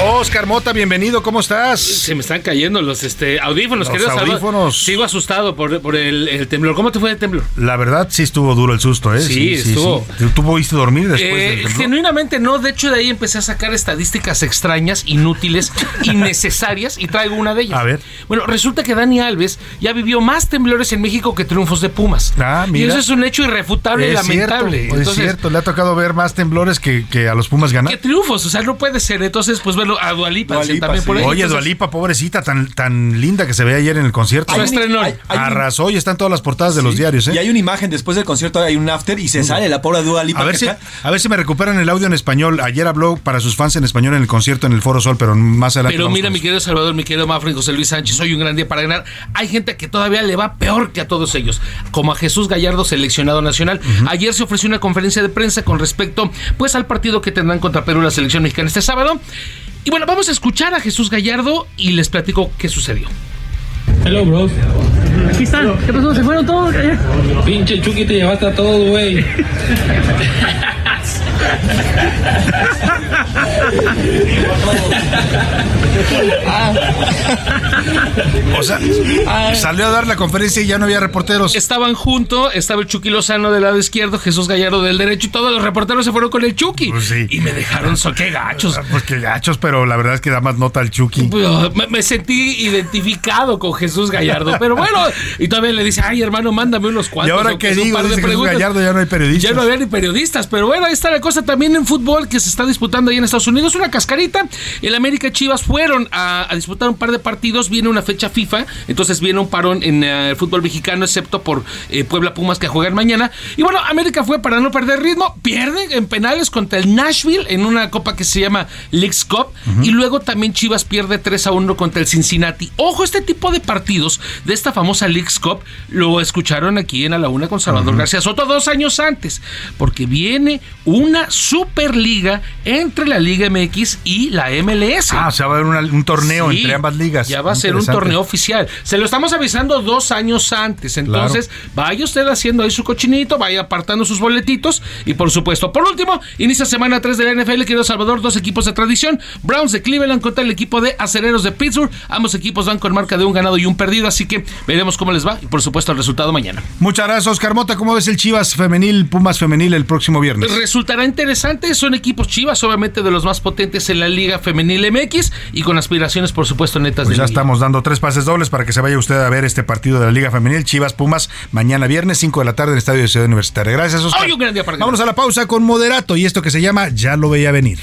Oscar Mota, bienvenido, ¿cómo estás? Se me están cayendo los este, audífonos, Los querido Salvador. audífonos. Sigo asustado por, por el, el temblor. ¿Cómo te fue el temblor? La verdad sí estuvo duro el susto, ¿eh? Sí, estuvo. sí. ¿Tú pudiste dormir después Eh, del temblor? genuinamente no, de hecho de ahí empecé a sacar estadísticas extrañas, inútiles, innecesarias y traigo una de ellas. A ver. Bueno, resulta que Dani Alves ya vivió más temblores en México que triunfos de Pumas. Ah, Y mira. eso es un hecho irrefutable y lamentable. cierto, es cierto, le ha tocado ver más temblores que, que a los Pumas ganar. ¿Qué triunfos? O sea, no puede ser. Entonces, pues bueno, a Dualipa, también por ahí. Oye, Entonces, Dualipa, pobrecita, tan, tan linda que se ve ayer en el concierto. Hay- hay un- Arrasó y está en todas las portadas de los diarios, Y ¿eh? hay una imagen después del concierto, hay un after y se sale la pobre Dua Lipa. A ver, si, a ver si me recuperan el audio en español. Ayer habló para sus fans en español en el concierto en el Foro Sol, pero más adelante. Pero mira, mi querido Salvador, mi querido Mafra y José Luis Sánchez, hoy un gran día para ganar. Hay gente que todavía le va peor que a todos ellos, como a Jesús Gallardo, seleccionado nacional. Ayer se ofreció una conferencia de prensa con respecto pues al partido que tendrán contra Perú la selección mexicana este sábado. Y bueno, vamos a escuchar a Jesús Gallardo y les platico qué sucedió. Hello, bros. Aquí están. ¿Qué pasó? ¿Se fueron todos? Pinche Chucky, te llevaste a todos, güey. O sea, salió a dar la conferencia y ya no había reporteros. Estaban juntos, estaba el Chucky Lozano del lado izquierdo, Jesús Gallardo del derecho y todos los reporteros se fueron con el Chucky. Y me dejaron, so, qué gachos. Pues qué gachos, pero la verdad es que da más nota al Chucky. Pues, Me, me sentí identificado con Jesús Gallardo, pero bueno, y todavía le dice, ay hermano, mándame unos ¿Y cuantos. ahora qué sea un digo? par de Dice Jesús preguntas". Gallardo, ya no hay periodistas. Ya no había ni periodistas, pero bueno, ahí está la cosa también en fútbol que se está disputando ahí en Estados Unidos. Una cascarita. El América y Chivas fueron a, a disputar un par de partidos. Viene una fecha FIFA, entonces viene un parón en eh, el fútbol mexicano, excepto por eh, Puebla Pumas que juegan mañana. Y bueno, América fue para no perder ritmo. Pierde en penales contra el Nashville en una copa que se llama Leagues Cup. Y luego también Chivas pierde 3 a 1 contra el Cincinnati. Ojo, este tipo de partidos de esta famosa Leagues Cup lo escucharon aquí en A la Una con Salvador García Soto dos años antes, porque viene una Superliga entre la Liga MX y la MLS. Ah, o sea, va a haber una- un torneo Sí, entre ambas ligas. Ya va a ser un torneo oficial. Se lo estamos avisando dos años antes. Entonces, vaya usted haciendo ahí su cochinito, vaya apartando sus boletitos. Y por supuesto, por último, inicia semana 3 de la NFL, querido Salvador, dos equipos de tradición. Browns de Cleveland contra el equipo de Acereros de Pittsburgh. Ambos equipos van con marca de un ganado y un perdido. Así que veremos cómo les va. Y por supuesto, el resultado mañana. Muchas gracias, Oscar Mota. ¿Cómo ves el Chivas femenil, Pumas femenil el próximo viernes? Resultará interesante, son equipos chivas, obviamente de los más potentes en la Liga Femenil MX y con aspiraciones, por supuesto, netas Pues de ya estamos dando tres pases dobles para que se vaya usted a ver este partido de la Liga Femenil Chivas Pumas mañana viernes 5 de la tarde en el Estadio de Ciudad Universitaria. Gracias, Oscar. Hoy un gran día para Vámonos a la pausa con Moderato y esto que se llama Ya lo veía venir.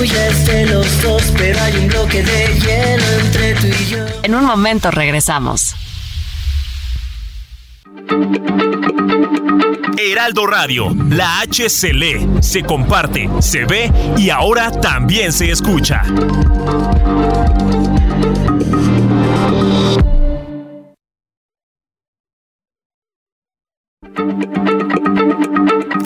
No es tuya, es de los dos, pero hay un bloque de hielo entre tú y yo. En un momento regresamos. Heraldo Radio, la H se lee, se comparte, se ve y ahora también se escucha.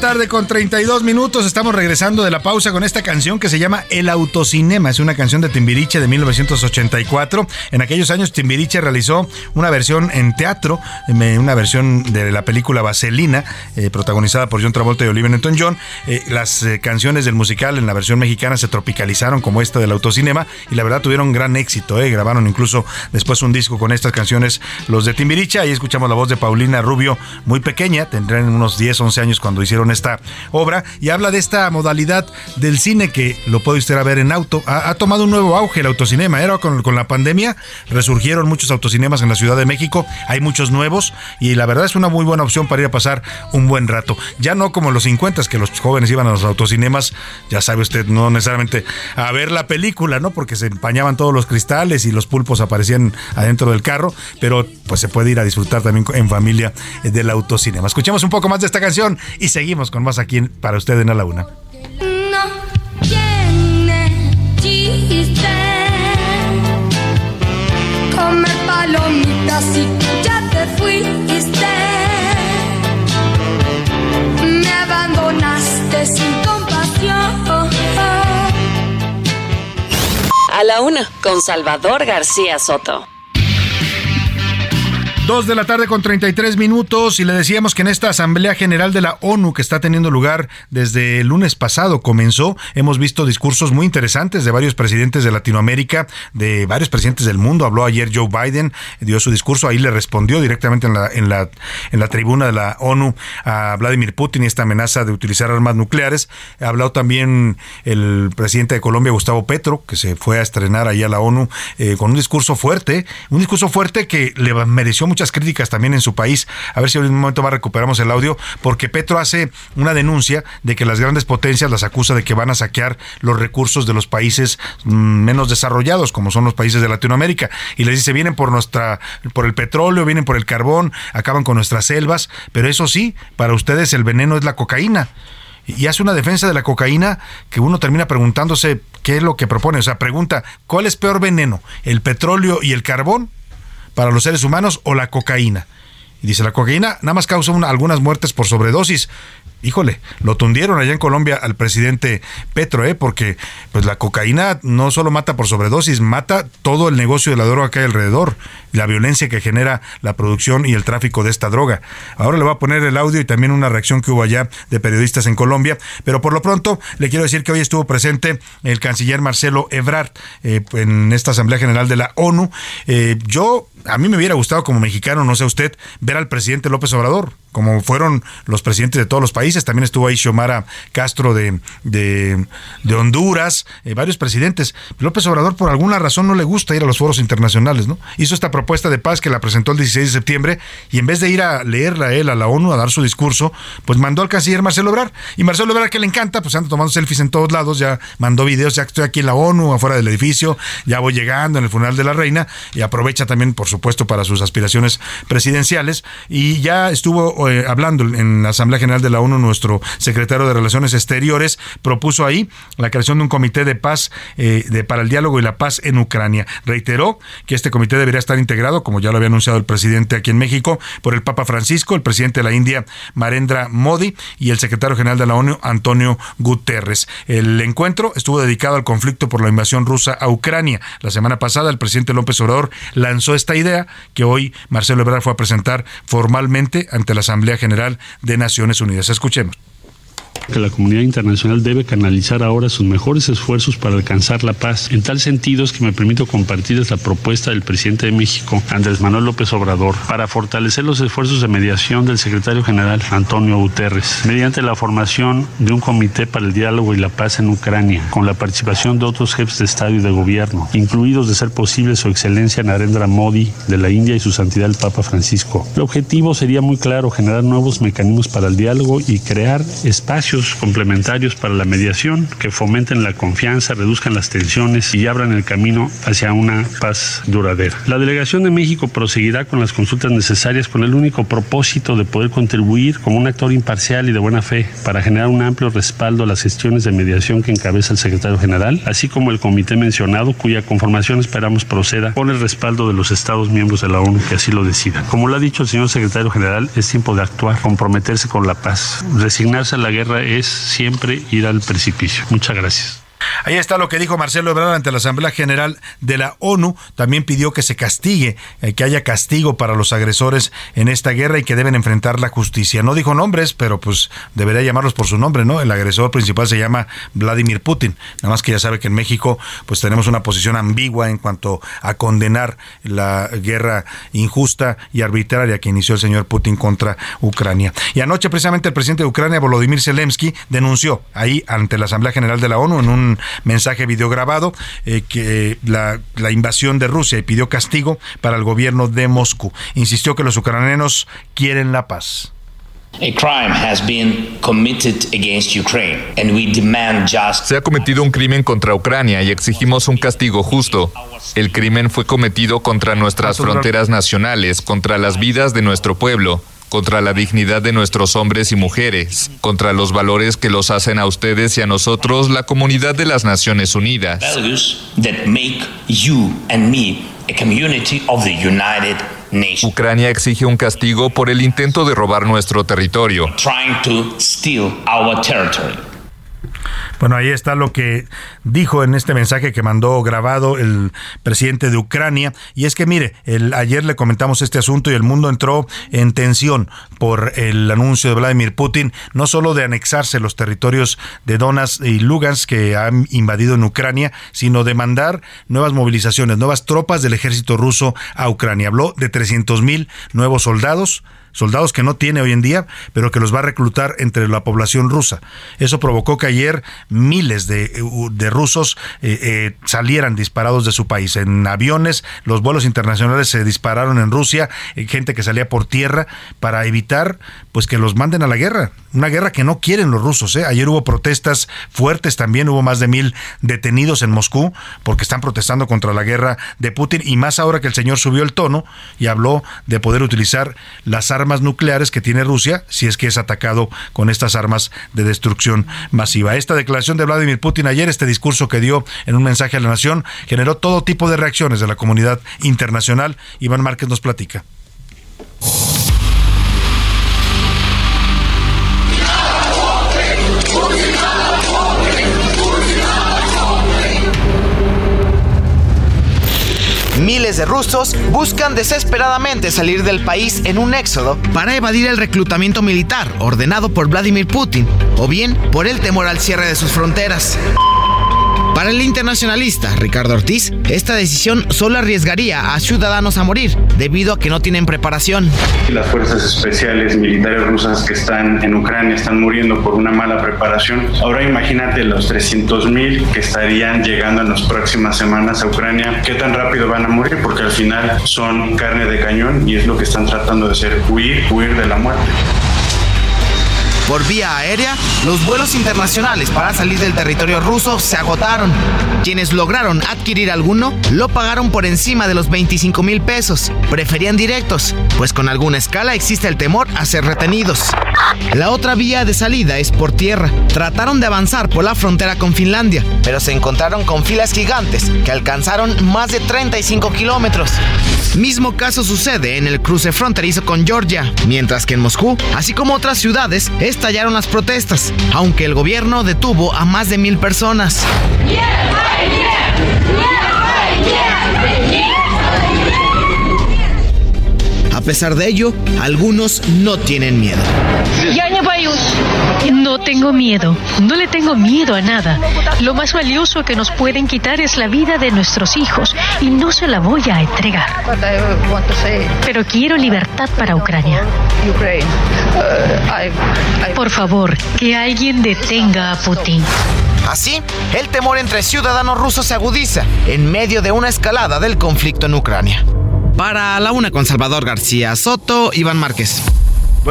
Tarde con 32 minutos. Estamos regresando de la pausa con esta canción que se llama El Autocinema. Es una canción de Timbiriche de 1984. En aquellos años Timbiriche realizó una versión en teatro, eh, una versión de la película Vaselina, eh, protagonizada por John Travolta y Olivia Newton-John. Eh, las canciones del musical en la versión mexicana se tropicalizaron como esta del Autocinema y la verdad tuvieron gran éxito. Grabaron incluso después un disco con estas canciones, los de Timbiriche. Ahí escuchamos la voz de Paulina Rubio, muy pequeña, tendrán unos 10, 11 años cuando hicieron esta obra y habla de esta modalidad del cine que lo puede usted ver en auto. Ha, tomado un nuevo auge el autocinema. Era con, con la pandemia, resurgieron muchos autocinemas en la Ciudad de México. Hay muchos nuevos y la verdad es una muy buena opción para ir a pasar un buen rato. Ya no como en los 50 que los jóvenes iban a los autocinemas, ya sabe usted, no necesariamente a ver la película, ¿no? Porque se empañaban todos los cristales y los pulpos aparecían adentro del carro, pero pues se puede ir a disfrutar también en familia del autocinema. Escuchemos un poco más de esta canción y seguimos con más aquí en- para usted en A la Una. No tiene chiste comer palomitas y ya te fuiste. Me abandonaste sin compasión. A la una. Con Salvador García Soto. Dos de la tarde con 33 minutos y le decíamos que en esta Asamblea General de la ONU que está teniendo lugar desde el lunes pasado comenzó, hemos visto discursos muy interesantes de varios presidentes de Latinoamérica, de varios presidentes del mundo. Habló ayer Joe Biden, dio su discurso, ahí le respondió directamente en la, en la, en la tribuna de la ONU a Vladimir Putin y esta amenaza de utilizar armas nucleares. Habló también el presidente de Colombia, Gustavo Petro, que se fue a estrenar ahí a la ONU eh, con un discurso fuerte, un discurso fuerte que le mereció muchas críticas también en su país. A ver si en un momento más recuperamos el audio, porque Petro hace una denuncia de que las grandes potencias las acusa de que van a saquear los recursos de los países mm, menos desarrollados, como son los países de Latinoamérica. Y les dice, vienen por nuestra, por el petróleo, vienen por el carbón, acaban con nuestras selvas, pero eso sí, para ustedes el veneno es la cocaína y hace una defensa de la cocaína que uno termina preguntándose qué es lo que propone. O sea, pregunta, ¿cuál es peor veneno? ¿El petróleo y el carbón para los seres humanos o la cocaína? Y dice, la cocaína nada más causa una- algunas muertes por sobredosis. Híjole, lo tundieron allá en Colombia al presidente Petro, ¿eh? porque pues la cocaína no solo mata por sobredosis, mata todo el negocio de la droga que hay alrededor, la violencia que genera la producción y el tráfico de esta droga. Ahora le voy a poner el audio y también una reacción que hubo allá de periodistas en Colombia, pero por lo pronto le quiero decir que hoy estuvo presente el canciller Marcelo Ebrard eh, en esta Asamblea General de la ONU. Eh, yo a mí me hubiera gustado como mexicano, no sé usted, ver al presidente López Obrador, como fueron los presidentes de todos los países. También estuvo ahí Xiomara Castro de, de, Honduras, eh, varios presidentes. López Obrador por alguna razón no le gusta ir a los foros internacionales, ¿no? Hizo esta propuesta de paz que la presentó el 16 de septiembre y en vez de ir a leerla él, a la ONU, a dar su discurso, pues mandó al canciller Marcelo Obrar. Y Marcelo Obrar, que le encanta, pues anda tomando selfies en todos lados, ya mandó videos, ya estoy aquí en la ONU, afuera del edificio, ya voy llegando en el funeral de la reina y aprovecha también, por supuesto, para sus aspiraciones presidenciales. Y ya estuvo eh, hablando en la Asamblea General de la ONU, nuestro secretario de Relaciones Exteriores propuso ahí la creación de un comité de paz eh, de, para el diálogo y la paz en Ucrania. Reiteró que este comité debería estar integrado, como ya lo había anunciado el presidente aquí en México, por el Papa Francisco, el presidente de la India, Marendra Modi, y el secretario general de la ONU, Antonio Guterres. El encuentro estuvo dedicado al conflicto por la invasión rusa a Ucrania. La semana pasada, el presidente López Obrador lanzó esta idea que hoy Marcelo Ebrard fue a presentar formalmente ante la Asamblea General de Naciones Unidas. Escuchemos que la comunidad internacional debe canalizar ahora sus mejores esfuerzos para alcanzar la paz. En tal sentido es que me permito compartirles la propuesta del presidente de México, Andrés Manuel López Obrador, para fortalecer los esfuerzos de mediación del secretario general Antonio Guterres, mediante la formación de un comité para el diálogo y la paz en Ucrania, con la participación de otros jefes de Estado y de gobierno, incluidos de ser posible su excelencia Narendra Modi de la India y su santidad el Papa Francisco. El objetivo sería muy claro, generar nuevos mecanismos para el diálogo y crear espacios complementarios para la mediación que fomenten la confianza, reduzcan las tensiones y abran el camino hacia una paz duradera. La delegación de México proseguirá con las consultas necesarias con el único propósito de poder contribuir como un actor imparcial y de buena fe para generar un amplio respaldo a las gestiones de mediación que encabeza el secretario general, así como el comité mencionado cuya conformación esperamos proceda con el respaldo de los Estados miembros de la ONU que así lo decidan. Como lo ha dicho el señor secretario general, es tiempo de actuar, comprometerse con la paz, resignarse a la guerra es siempre ir al precipicio. Muchas gracias. Ahí está lo que dijo Marcelo Ebrard ante la Asamblea General de la ONU. También pidió que se castigue, eh, que haya castigo para los agresores en esta guerra y que deben enfrentar la justicia. No dijo nombres, pero pues debería llamarlos por su nombre, ¿no? El agresor principal se llama Vladimir Putin. Nada más que ya sabe que en México pues tenemos una posición ambigua en cuanto a condenar la guerra injusta y arbitraria que inició el señor Putin contra Ucrania. Y anoche precisamente el presidente de Ucrania, Volodymyr Zelensky, denunció ahí ante la Asamblea General de la ONU en un mensaje videograbado eh, que la, la invasión de Rusia y pidió castigo para el gobierno de Moscú. Insistió que los ucranianos quieren la paz. Se ha cometido un crimen contra Ucrania y exigimos un castigo justo. El crimen fue cometido contra nuestras fronteras nacionales, contra las vidas de nuestro pueblo contra la dignidad de nuestros hombres y mujeres, contra los valores que los hacen a ustedes y a nosotros la comunidad de las Naciones Unidas. Ucrania exige un castigo por el intento de robar nuestro territorio. Bueno, ahí está lo que dijo en este mensaje que mandó grabado el presidente de Ucrania. Y es que, mire, el, ayer le comentamos este asunto y el mundo entró en tensión por el anuncio de Vladimir Putin, no solo de anexarse los territorios de Donetsk y Lugansk que han invadido en Ucrania, sino de mandar nuevas movilizaciones, nuevas tropas del ejército ruso a Ucrania. Habló de 300 mil nuevos soldados soldados que no tiene hoy en día, pero que los va a reclutar entre la población rusa. Eso provocó que ayer miles de, rusos eh, eh, salieran disparados de su país. En aviones, los vuelos internacionales se dispararon en Rusia, eh, gente que salía por tierra para evitar pues que los manden a la guerra. Una guerra que no quieren los rusos. Ayer hubo protestas fuertes también, hubo más de mil detenidos en Moscú porque están protestando contra la guerra de Putin y más ahora que el señor subió el tono y habló de poder utilizar las armas armas nucleares que tiene Rusia si es que es atacado con estas armas de destrucción masiva. Esta declaración de Vladimir Putin ayer, este discurso que dio en un mensaje a la nación, generó todo tipo de reacciones de la comunidad internacional. Iván Márquez nos platica. Miles de rusos buscan desesperadamente salir del país en un éxodo para evadir el reclutamiento militar ordenado por Vladimir Putin o bien por el temor al cierre de sus fronteras. Para el internacionalista Ricardo Ortiz, esta decisión solo arriesgaría a ciudadanos a morir debido a que no tienen preparación. Las fuerzas especiales militares rusas que están en Ucrania están muriendo por una mala preparación. Ahora imagínate los 300 mil que estarían llegando en las próximas semanas a Ucrania. ¿Qué tan rápido van a morir? Porque al final son carne de cañón y es lo que están tratando de hacer, huir, huir de la muerte. Por vía aérea, los vuelos internacionales para salir del territorio ruso se agotaron. Quienes lograron adquirir alguno lo pagaron por encima de los 25 mil pesos. Preferían directos, pues con alguna escala existe el temor a ser retenidos. La otra vía de salida es por tierra. Trataron de avanzar por la frontera con Finlandia, pero se encontraron con filas gigantes que alcanzaron más de 35 kilómetros. Mismo caso sucede en el cruce fronterizo con Georgia, mientras que en Moscú, así como otras ciudades, estallaron las protestas, aunque el gobierno detuvo a más de mil personas. Pesar de ello, algunos no tienen miedo. No tengo miedo, no le tengo miedo a nada. Lo más valioso que nos pueden quitar es la vida de nuestros hijos y no se la voy a entregar. Pero quiero libertad para Ucrania. Por favor, que alguien detenga a Putin. Así, el temor entre ciudadanos rusos se agudiza en medio de una escalada del conflicto en Ucrania. Para la una con Salvador García Soto, Iván Márquez.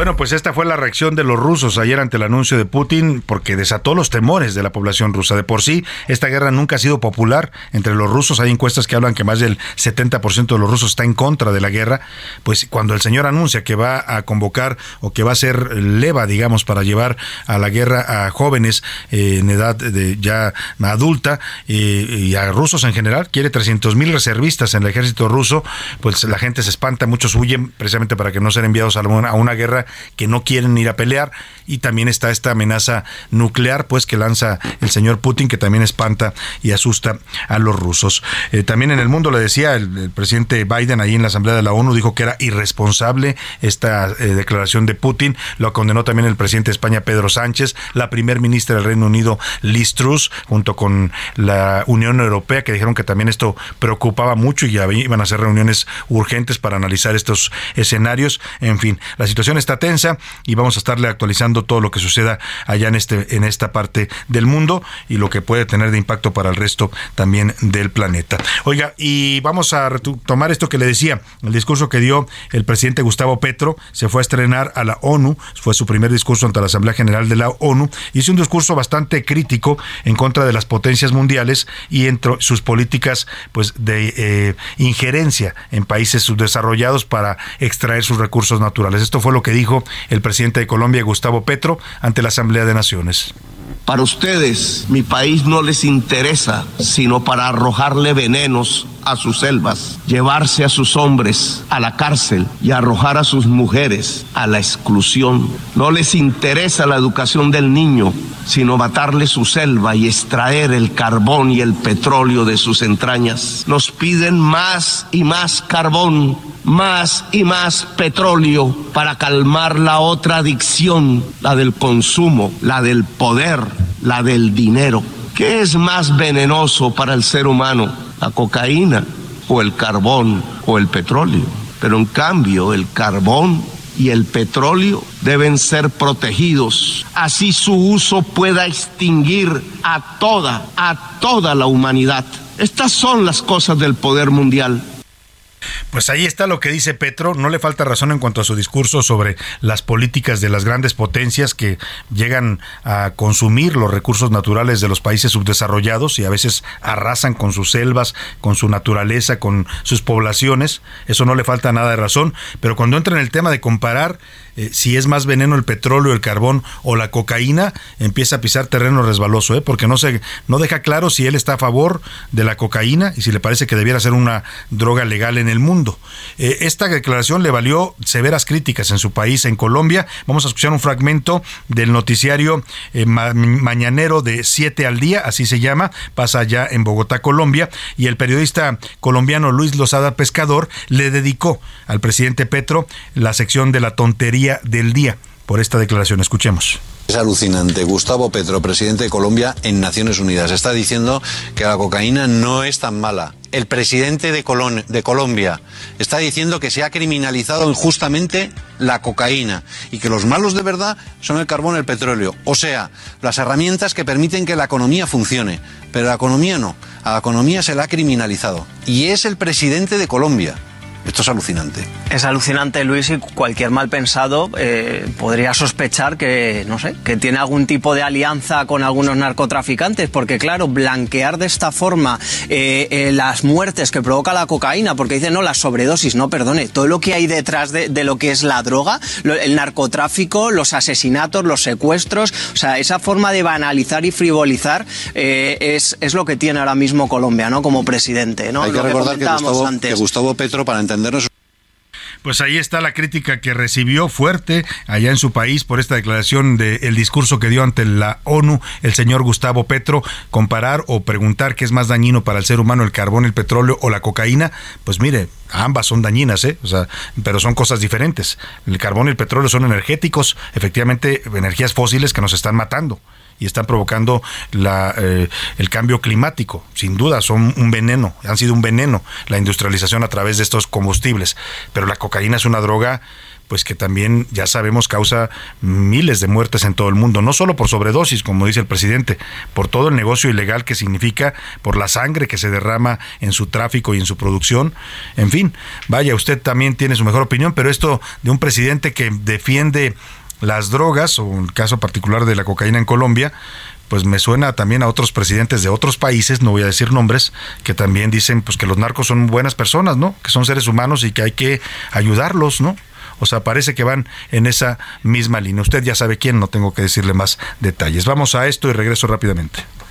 Bueno, pues esta fue la reacción de los rusos ayer ante el anuncio de Putin porque desató los temores de la población rusa. De por sí, esta guerra nunca ha sido popular entre los rusos. Hay encuestas que hablan que más del 70% de los rusos está en contra de la guerra. Pues cuando el señor anuncia que va a convocar o que va a ser leva, digamos, para llevar a la guerra a jóvenes eh, en edad de ya adulta eh, y a rusos en general, quiere 300 mil reservistas en el ejército ruso, pues la gente se espanta, muchos huyen precisamente para que no sean enviados a una, a una guerra que no quieren ir a pelear y también está esta amenaza nuclear pues que lanza el señor Putin que también espanta y asusta a los rusos. Eh, también en el mundo le decía el, presidente Biden ahí en la Asamblea de la ONU dijo que era irresponsable esta eh, declaración de Putin, lo condenó también el presidente de España Pedro Sánchez, la primer ministra del Reino Unido Liz Truss junto con la Unión Europea que dijeron que también esto preocupaba mucho y ya iban a hacer reuniones urgentes para analizar estos escenarios. En fin, la situación está tensa y vamos a estarle actualizando todo lo que suceda allá en este en esta parte del mundo y lo que puede tener de impacto para el resto también del planeta. Oiga, y vamos a tomar esto que le decía, el discurso que dio el presidente Gustavo Petro, se fue a estrenar a la ONU, fue su primer discurso ante la Asamblea General de la ONU, hizo un discurso bastante crítico en contra de las potencias mundiales y entre sus políticas pues de eh, injerencia en países subdesarrollados para extraer sus recursos naturales. Esto fue lo que dijo el presidente de Colombia, Gustavo Petro, ante la Asamblea de Naciones. Para ustedes, mi país no les interesa sino para arrojarle venenos a sus selvas, llevarse a sus hombres a la cárcel y arrojar a sus mujeres a la exclusión. No les interesa la educación del niño, sino matarle su selva y extraer el carbón y el petróleo de sus entrañas. Nos piden más y más carbón, más y más petróleo para calmar la otra adicción, la del consumo, la del poder, la del dinero. ¿Qué es más venenoso para el ser humano? ¿La cocaína o el carbón o el petróleo? Pero en cambio el carbón y el petróleo deben ser protegidos. Así su uso pueda extinguir a toda, a toda la humanidad. Estas son las cosas del poder mundial. Pues ahí está lo que dice Petro. No le falta razón en cuanto a su discurso sobre las políticas de las grandes potencias que llegan a consumir los recursos naturales de los países subdesarrollados y a veces arrasan con sus selvas, con su naturaleza, con sus poblaciones. Eso no le falta nada de razón. Pero cuando entra en el tema de comparar eh, si es más veneno el petróleo, el carbón o la cocaína, empieza a pisar terreno resbaloso, ¿eh? porque no, se, no deja claro si él está a favor de la cocaína y si le parece que debiera ser una droga legal en el mundo. Eh, esta declaración le valió severas críticas en su país, en Colombia. Vamos a escuchar un fragmento del noticiario eh, mañanero de 7 al día, así se llama, pasa allá en Bogotá, Colombia, y el periodista colombiano Luis Lozada Pescador le dedicó al presidente Petro la sección de la tontería del día por esta declaración. Escuchemos. Es alucinante. Gustavo Petro, presidente de Colombia en Naciones Unidas, está diciendo que la cocaína no es tan mala. El presidente de, Colon- de Colombia está diciendo que se ha criminalizado injustamente la cocaína y que los malos de verdad son el carbón y el petróleo. O sea, las herramientas que permiten que la economía funcione. Pero la economía no. A la economía se la ha criminalizado. Y es el presidente de Colombia. Esto es alucinante. Es alucinante, Luis, y cualquier mal pensado eh, podría sospechar que, no sé, que tiene algún tipo de alianza con algunos narcotraficantes, porque claro, blanquear de esta forma eh, eh, las muertes que provoca la cocaína, porque dicen, no, las sobredosis, no, perdone, todo lo que hay detrás de, de lo que es la droga, lo- el narcotráfico, los asesinatos, los secuestros, o sea, esa forma de banalizar y frivolizar es, es lo que tiene ahora mismo Colombia, ¿no? Como presidente, ¿no? Hay que Lo recordar que Gustavo, antes. que Gustavo Petro, para Pues ahí está la crítica que recibió fuerte allá en su país por esta declaración del discurso que dio ante la ONU el señor Gustavo Petro, comparar o preguntar qué es más dañino para el ser humano, el carbón, el petróleo o la cocaína, pues mire, ambas son dañinas, ¿eh? Pero son cosas diferentes. El carbón y el petróleo son energéticos, efectivamente, energías fósiles que nos están matando y están provocando la, eh, el cambio climático. Sin duda, son un veneno, han sido un veneno la industrialización a través de estos combustibles. Pero la cocaína es una droga pues que también ya sabemos causa miles de muertes en todo el mundo, no solo por sobredosis, como dice el presidente, por todo el negocio ilegal que significa, por la sangre que se derrama en su tráfico y en su producción. En fin, vaya, usted también tiene su mejor opinión, pero esto de un presidente que defiende las drogas, o el caso particular de la cocaína en Colombia, pues me suena también a otros presidentes de otros países, no voy a decir nombres, que también dicen pues que los narcos son buenas personas, ¿no? Que son seres humanos y que hay que ayudarlos, ¿no? O sea, parece que van en esa misma línea. Usted ya sabe quién, no tengo que decirle más detalles. Vamos a esto y regreso rápidamente.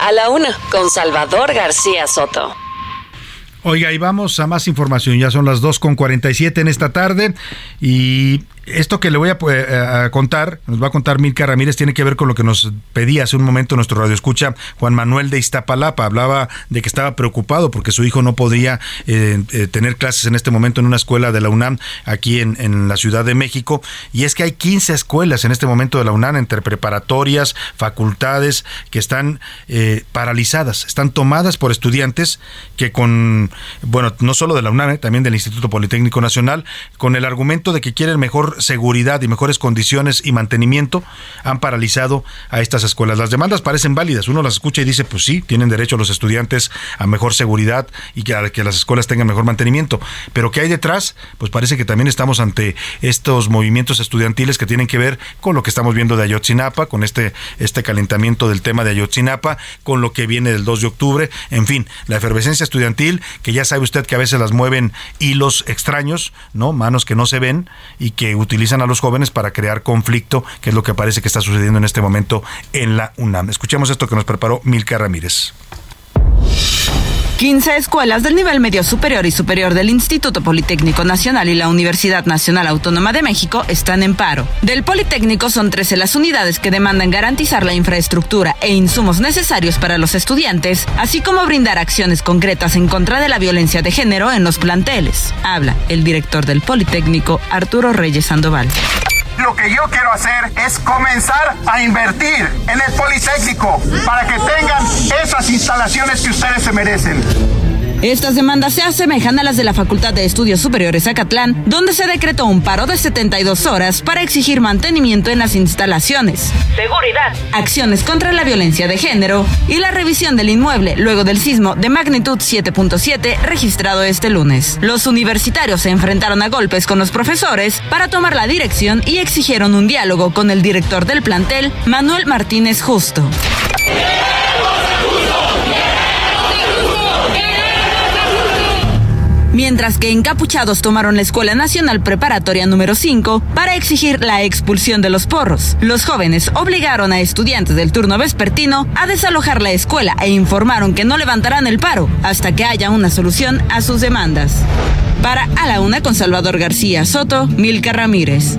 A la una, con Salvador García Soto. Oiga, y vamos a más información. Ya son las 2.47 en esta tarde y esto que le voy a, pues, a contar, nos va a contar Milka Ramírez, tiene que ver con lo que nos pedía hace un momento nuestro radio escucha Juan Manuel de Iztapalapa. Hablaba de que estaba preocupado porque su hijo no podría eh, eh, tener clases en este momento en una escuela de la UNAM aquí en, en, la Ciudad de México. Y es que hay 15 escuelas en este momento de la UNAM, entre preparatorias, facultades, que están eh, paralizadas, están tomadas por estudiantes que con, bueno, no solo de la UNAM, eh, también del Instituto Politécnico Nacional, con el argumento de que quieren mejor seguridad y mejores condiciones y mantenimiento han paralizado a estas escuelas. Las demandas parecen válidas. Uno las escucha y dice, pues sí, tienen derecho los estudiantes a mejor seguridad y que, que las escuelas tengan mejor mantenimiento. Pero ¿qué hay detrás? Pues parece que también estamos ante estos movimientos estudiantiles que tienen que ver con lo que estamos viendo de Ayotzinapa, con este, este calentamiento del tema de Ayotzinapa, con lo que viene del 2 de octubre. En fin, la efervescencia estudiantil, que ya sabe usted que a veces las mueven hilos extraños, ¿no? Manos que no se ven y que utilizan a los jóvenes para crear conflicto, que es lo que parece que está sucediendo en este momento en la UNAM. Escuchemos esto que nos preparó Milka Ramírez. 15 escuelas del nivel medio superior y superior del Instituto Politécnico Nacional y la Universidad Nacional Autónoma de México están en paro. Del Politécnico son 13 las unidades que demandan garantizar la infraestructura e insumos necesarios para los estudiantes, así como brindar acciones concretas en contra de la violencia de género en los planteles. Habla el director del Politécnico, Arturo Reyes Sandoval. Lo que yo quiero hacer es comenzar a invertir en el Politécnico para que tengan esas instalaciones que ustedes se merecen. Estas demandas se asemejan a las de la Facultad de Estudios Superiores Acatlán, donde se decretó un paro de 72 horas para exigir mantenimiento en las instalaciones, seguridad, acciones contra la violencia de género y la revisión del inmueble luego del sismo de magnitud 7.7 registrado este lunes. Los universitarios se enfrentaron a golpes con los profesores para tomar la dirección y exigieron un diálogo con el director del plantel, Manuel Martínez Justo. Mientras que encapuchados tomaron la Escuela Nacional Preparatoria número 5 para exigir la expulsión de los porros. Los jóvenes obligaron a estudiantes del turno vespertino a desalojar la escuela e informaron que no levantarán el paro hasta que haya una solución a sus demandas. Para A la Una con Salvador García Soto, Milka Ramírez.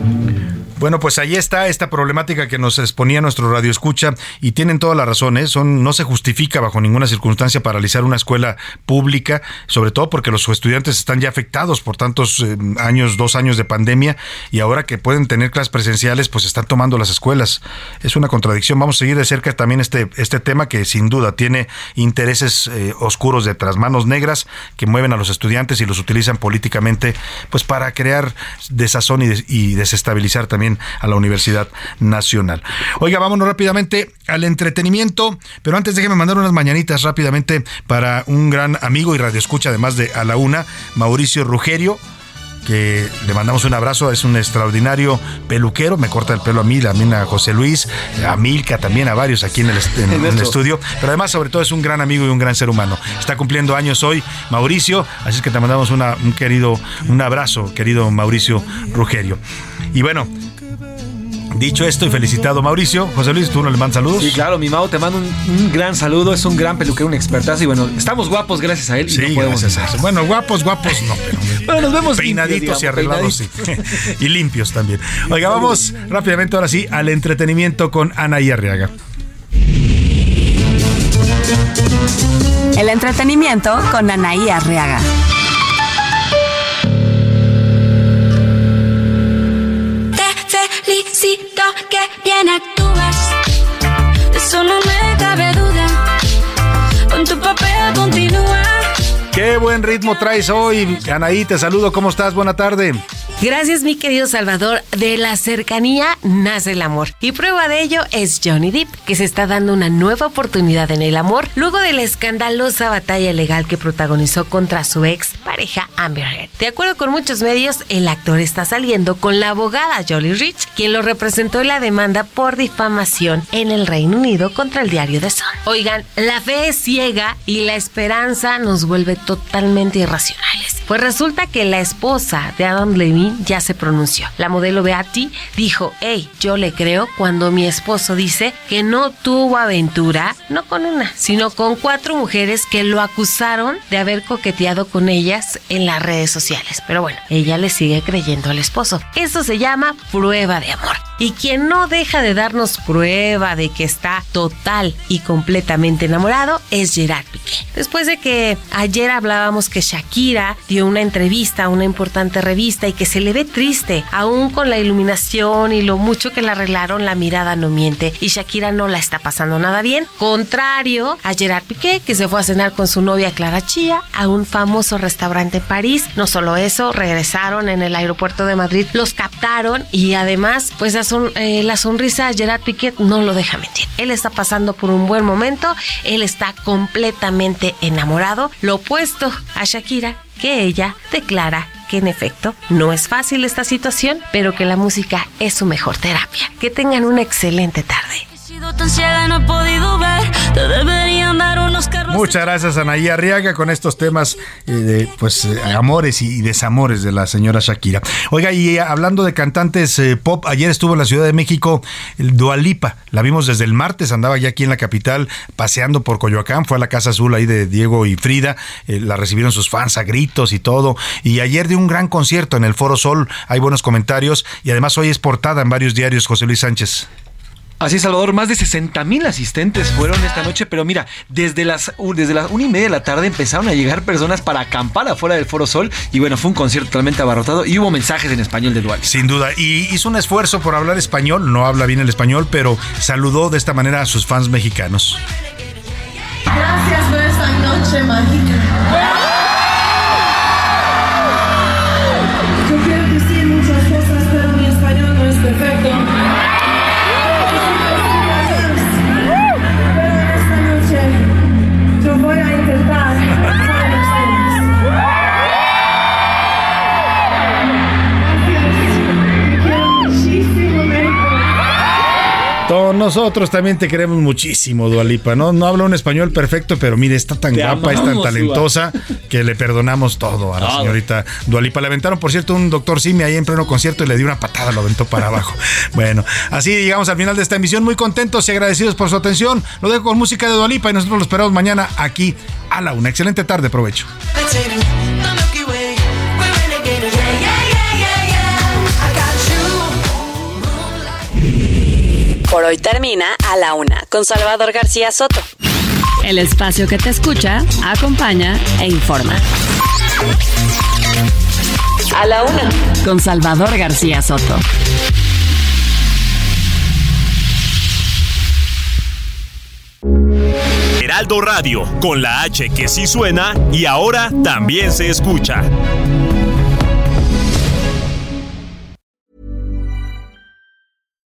Bueno, pues ahí está esta problemática que nos exponía nuestro radio escucha y tienen toda la razón, ¿eh? Son, no se justifica bajo ninguna circunstancia paralizar una escuela pública, sobre todo porque los estudiantes están ya afectados por tantos eh, años, dos años de pandemia y ahora que pueden tener clases presenciales, pues están tomando las escuelas. Es una contradicción. Vamos a seguir de cerca también este, este tema que sin duda tiene intereses eh, oscuros detrás, manos negras que mueven a los estudiantes y los utilizan políticamente, pues para crear desazón y, y desestabilizar también a la Universidad Nacional. Oiga, vámonos rápidamente al entretenimiento, pero antes déjeme mandar unas mañanitas rápidamente para un gran amigo y radioescucha, además de a la una, Mauricio Rugerio que le mandamos un abrazo, es un extraordinario peluquero, me corta el pelo a mí, también a José Luis, a Milka, también a varios aquí en el, en, en el estudio, pero además sobre todo es un gran amigo y un gran ser humano. Está cumpliendo años hoy Mauricio, así es que te mandamos una, un querido, un abrazo, querido Mauricio Rugerio. Y bueno, Dicho esto y felicitado Mauricio, José Luis, ¿tú no le mandas saludos? Sí, claro, mi Mau te mando un, un, gran saludo, es un gran peluquero, un expertazo y bueno, estamos guapos gracias a él y sí, no podemos gracias a eso. Bueno, guapos, guapos no, pero bueno, nos vemos peinaditos limpios, digamos, y arreglados sí. y limpios también. Oiga, vamos rápidamente ahora sí al entretenimiento con Ana y Arriaga. El entretenimiento con Anaí Arriaga. Felicito que bien actúas. Eso no me cabe duda. Con tu papel continúa. Qué buen ritmo traes hoy, Anaí. Te saludo. ¿Cómo estás? Buena tarde. Gracias, mi querido Salvador. De la cercanía nace el amor. Y prueba de ello es Johnny Depp, que se está dando una nueva oportunidad en el amor luego de la escandalosa batalla legal que protagonizó contra su ex pareja Amber Heard. De acuerdo con muchos medios, el actor está saliendo con la abogada Jolie Rich, quien lo representó en la demanda por difamación en el Reino Unido contra el diario The Sun. Oigan, la fe es ciega y la esperanza nos vuelve totalmente irracionales. Pues resulta que la esposa de Adam Levine ya se pronunció. La modelo Beatty dijo, hey, yo le creo cuando mi esposo dice que no tuvo aventura, no con una, sino con cuatro mujeres que lo acusaron de haber coqueteado con ellas en las redes sociales. Pero bueno, ella le sigue creyendo al esposo. Eso se llama prueba de amor. Y quien no deja de darnos prueba de que está total y completamente enamorado es Gerard Piqué. Después de que ayer hablábamos que Shakira dio una entrevista a una importante revista y que se le ve triste, aún con la iluminación y lo mucho que la arreglaron, la mirada no miente y Shakira no la está pasando nada bien. Contrario a Gerard Piqué, que se fue a cenar con su novia Clara Chía a un famoso restaurante en París. No solo eso, regresaron en el aeropuerto de Madrid, los captaron y además, pues la, son, eh, la sonrisa de Gerard Piqué no lo deja mentir. Él está pasando por un buen momento, él está completamente enamorado, lo opuesto a Shakira, que ella declara que en efecto no es fácil esta situación, pero que la música es su mejor terapia. Que tengan una excelente tarde. Muchas gracias Anaí Arriaga con estos temas eh, de pues eh, amores y desamores de la señora Shakira. Oiga, y eh, hablando de cantantes eh, pop, ayer estuvo en la Ciudad de México el Dualipa. La vimos desde el martes, andaba ya aquí en la capital paseando por Coyoacán, fue a la Casa Azul ahí de Diego y Frida, la recibieron sus fans a gritos y todo. Y ayer dio un gran concierto en el Foro Sol, hay buenos comentarios y además hoy es portada en varios diarios José Luis Sánchez. Así es, Salvador, más de 60 mil asistentes fueron esta noche, pero mira, desde las, desde las una y media de la tarde empezaron a llegar personas para acampar afuera del Foro Sol y bueno, fue un concierto totalmente abarrotado y hubo mensajes en español de Dual. Sin duda, y hizo un esfuerzo por hablar español, no habla bien el español, pero saludó de esta manera a sus fans mexicanos. Gracias por esta noche mágica. Nosotros también te queremos muchísimo, Dualipa. No, no habla un español perfecto, pero mire, está tan Te guapa, es tan talentosa que le perdonamos todo a la Todo. señorita Dualipa. Le aventaron, por cierto, un doctor Simi ahí en pleno concierto y le dio una patada, lo aventó para abajo. Bueno, así llegamos al final de esta emisión. Muy contentos y agradecidos por su atención. Lo dejo con música de Dualipa y nosotros lo esperamos mañana aquí a la una. Excelente tarde, provecho. Por hoy termina A la Una con Salvador García Soto. El espacio que te escucha, acompaña e informa. A la Una con Salvador García Soto. Heraldo Radio, con la H que sí suena y ahora también se escucha.